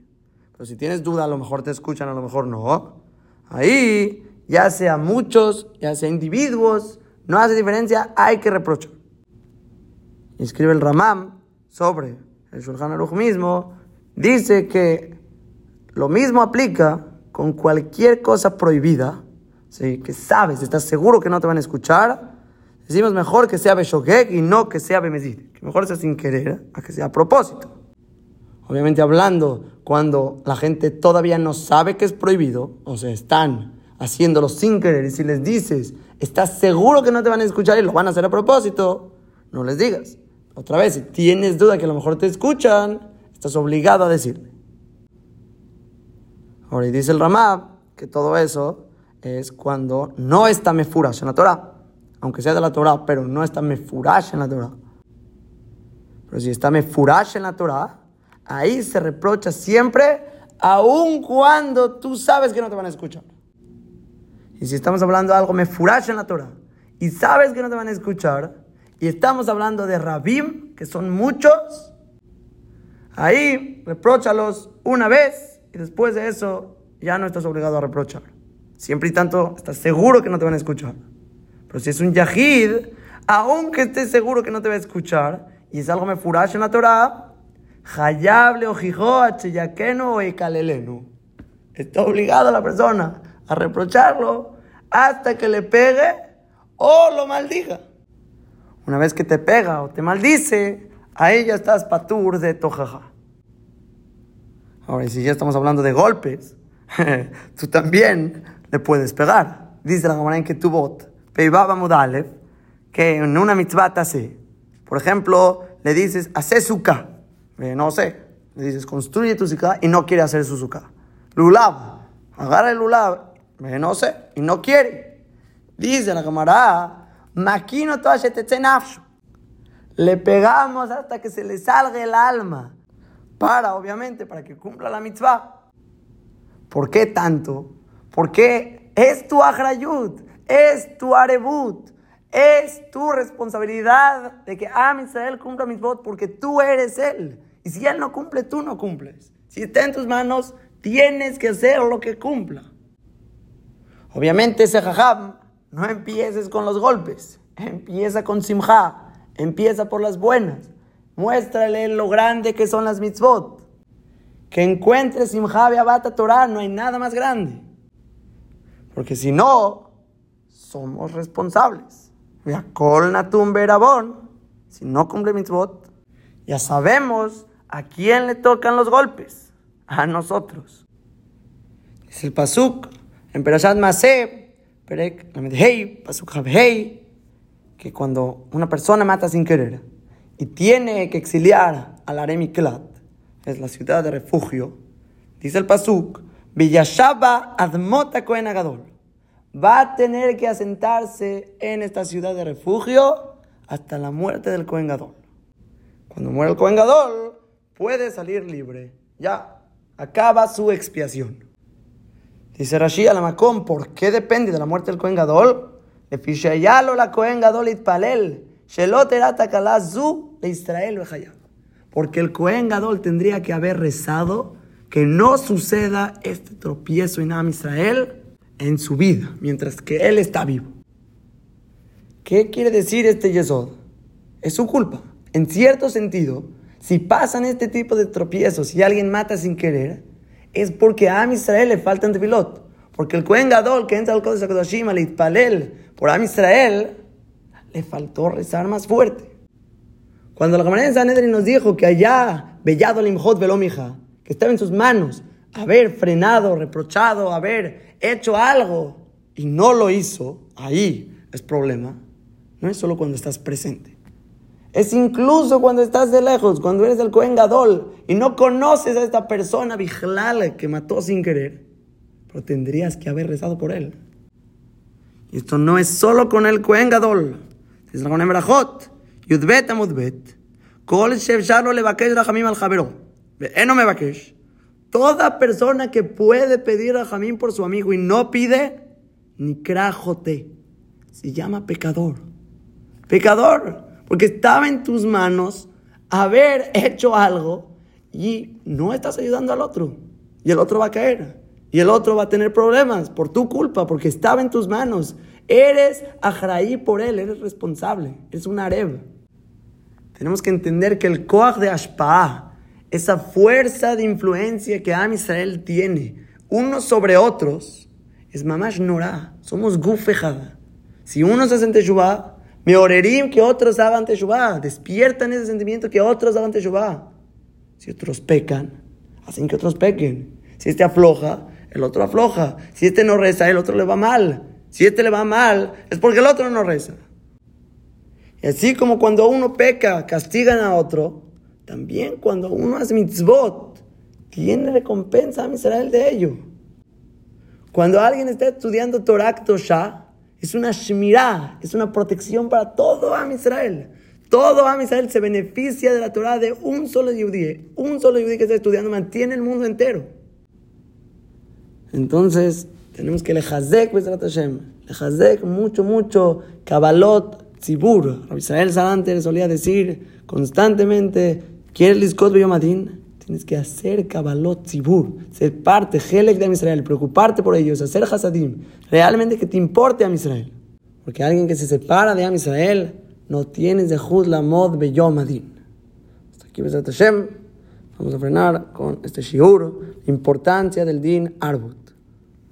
Pero si tienes duda, a lo mejor te escuchan, a lo mejor no. Ahí ya sea muchos, ya sea individuos, no hace diferencia, hay que reprochar. Escribe el Ramam sobre el Shulchan Aruch mismo, dice que lo mismo aplica con cualquier cosa prohibida, ¿sí? que sabes, estás seguro que no te van a escuchar, decimos mejor que sea Beshogek y no que sea Bemezid, que mejor sea sin querer a que sea a propósito. Obviamente hablando cuando la gente todavía no sabe que es prohibido, o sea, están haciéndolo sin querer, y si les dices, estás seguro que no te van a escuchar y lo van a hacer a propósito, no les digas. Otra vez, si tienes duda que a lo mejor te escuchan, estás obligado a decirle. Ahora, y dice el Ramab que todo eso es cuando no está mefurash en la Torah. Aunque sea de la Torah, pero no está mefurash en la Torah. Pero si está mefurash en la Torah, ahí se reprocha siempre, aun cuando tú sabes que no te van a escuchar. Y si estamos hablando de algo mefurash en la Torah y sabes que no te van a escuchar, y estamos hablando de rabim, que son muchos, ahí reprochalos una vez y después de eso ya no estás obligado a reprochar. Siempre y tanto estás seguro que no te van a escuchar. Pero si es un yahid, aunque estés seguro que no te va a escuchar, y es algo me furash en la Torah, hayable o o ekalelenu. Está obligado a la persona a reprocharlo hasta que le pegue o lo maldiga. Una vez que te pega o te maldice, ahí ya estás patur de tojaja. Ahora, si ya estamos hablando de golpes, tú también le puedes pegar. Dice la Gemara que tu bot, Peibaba Mudalev, que en una mitzvah así. Por ejemplo, le dices, hace suka. No sé. Le dices, construye tu suka y no quiere hacer su suka. Lulav, agarra el lulav. No sé. Y no quiere. Dice la camarada, maquino Le pegamos hasta que se le salga el alma. Para, obviamente, para que cumpla la mitzvah. ¿Por qué tanto? Porque es tu ajrayut, es tu arebut, es tu responsabilidad de que Am Israel cumpla mitzvot porque tú eres él. Y si él no cumple, tú no cumples. Si está en tus manos, tienes que hacer lo que cumpla. Obviamente ese jajam no empieces con los golpes, empieza con simja, empieza por las buenas. Muéstrale lo grande que son las mitzvot. Que encuentres simja abata Torah, no hay nada más grande. Porque si no, somos responsables. Si no cumple mitzvot, ya sabemos a quién le tocan los golpes. A nosotros. Es el Pasuk en Perashat Maseh, Perek Hei, Pasuk Hei, que cuando una persona mata sin querer y tiene que exiliar al Aremiklat, es la ciudad de refugio, dice el Pasuk, Villashaba Admota Kohen va a tener que asentarse en esta ciudad de refugio hasta la muerte del Cohen Gadol. Cuando muere el Cohen Gadol, puede salir libre. Ya, acaba su expiación. Dice Rashi Alamakón, ¿por qué depende de la muerte del Cohen Gadol? Le la Cohen Gadol itpalel, le Israel Porque el Cohen Gadol tendría que haber rezado que no suceda este tropiezo en Am Israel en su vida, mientras que él está vivo. ¿Qué quiere decir este Yesod? Es su culpa. En cierto sentido, si pasan este tipo de tropiezos y alguien mata sin querer, es porque a Israel le faltan pilot. Porque el Cohen Gadol que entra al Kodesh HaKadoshim, al Itpalel, por Am Israel, le faltó rezar más fuerte. Cuando la Gemara de Sanedrin nos dijo que allá, Bellado Limhot Velomija, que estaba en sus manos, haber frenado, reprochado, haber hecho algo y no lo hizo, ahí es problema. No es solo cuando estás presente. Es incluso cuando estás de lejos, cuando eres el Cohen Gadol y no conoces a esta persona vigilal que mató sin querer, pero tendrías que haber rezado por él. Y esto no es solo con el Cohen Gadol. Es con Emrajot, Yudbet Amudbet, Kol Shev Shalo Levakesh Rahamim al Javero. Eno me vakesh. Toda persona que puede pedir a Jamín por su amigo y no pide, ni crajote, se llama pecador. Pecador, porque estaba en tus manos haber hecho algo y no estás ayudando al otro. Y el otro va a caer. Y el otro va a tener problemas por tu culpa, porque estaba en tus manos. Eres ajraí por él, eres responsable. Es un areb. Tenemos que entender que el coaj de Ashpa, esa fuerza de influencia que Am Israel tiene unos sobre otros, es mamash nora. Somos gufejada. Si unos hacen teshuvah, me orerim que otros hagan teshuvah. Despiertan ese sentimiento que otros hagan teshuvah. Si otros pecan, hacen que otros pequen. Si este afloja, el otro afloja. Si este no reza, el otro le va mal. Si este le va mal, es porque el otro no reza. Y así como cuando uno peca, castigan a otro, también cuando uno hace mitzvot, tiene recompensa a Israel de ello. Cuando alguien está estudiando Torah Tosha, es una shmirah, es una protección para todo Am Israel. Todo Am Israel se beneficia de la Torah de un solo yudí. Un solo yudí que está estudiando mantiene el mundo entero. Entonces, tenemos que le hazek Hashem. Le hazek mucho, mucho. Kabbalot, tzibur. Israel Sadante le solía decir constantemente ¿Quieres Liskot Beyomadin? Tienes que hacer Kabbalot Tzibur, ser parte, Helek de Israel, preocuparte por ellos, hacer Hasadim, realmente que te importe a Israel. Porque alguien que se separa de Am Israel no tiene Zehut la mod Beyom Adin. Hasta aquí, Besat Hashem. Vamos a frenar con este shiur, importancia del din arbut.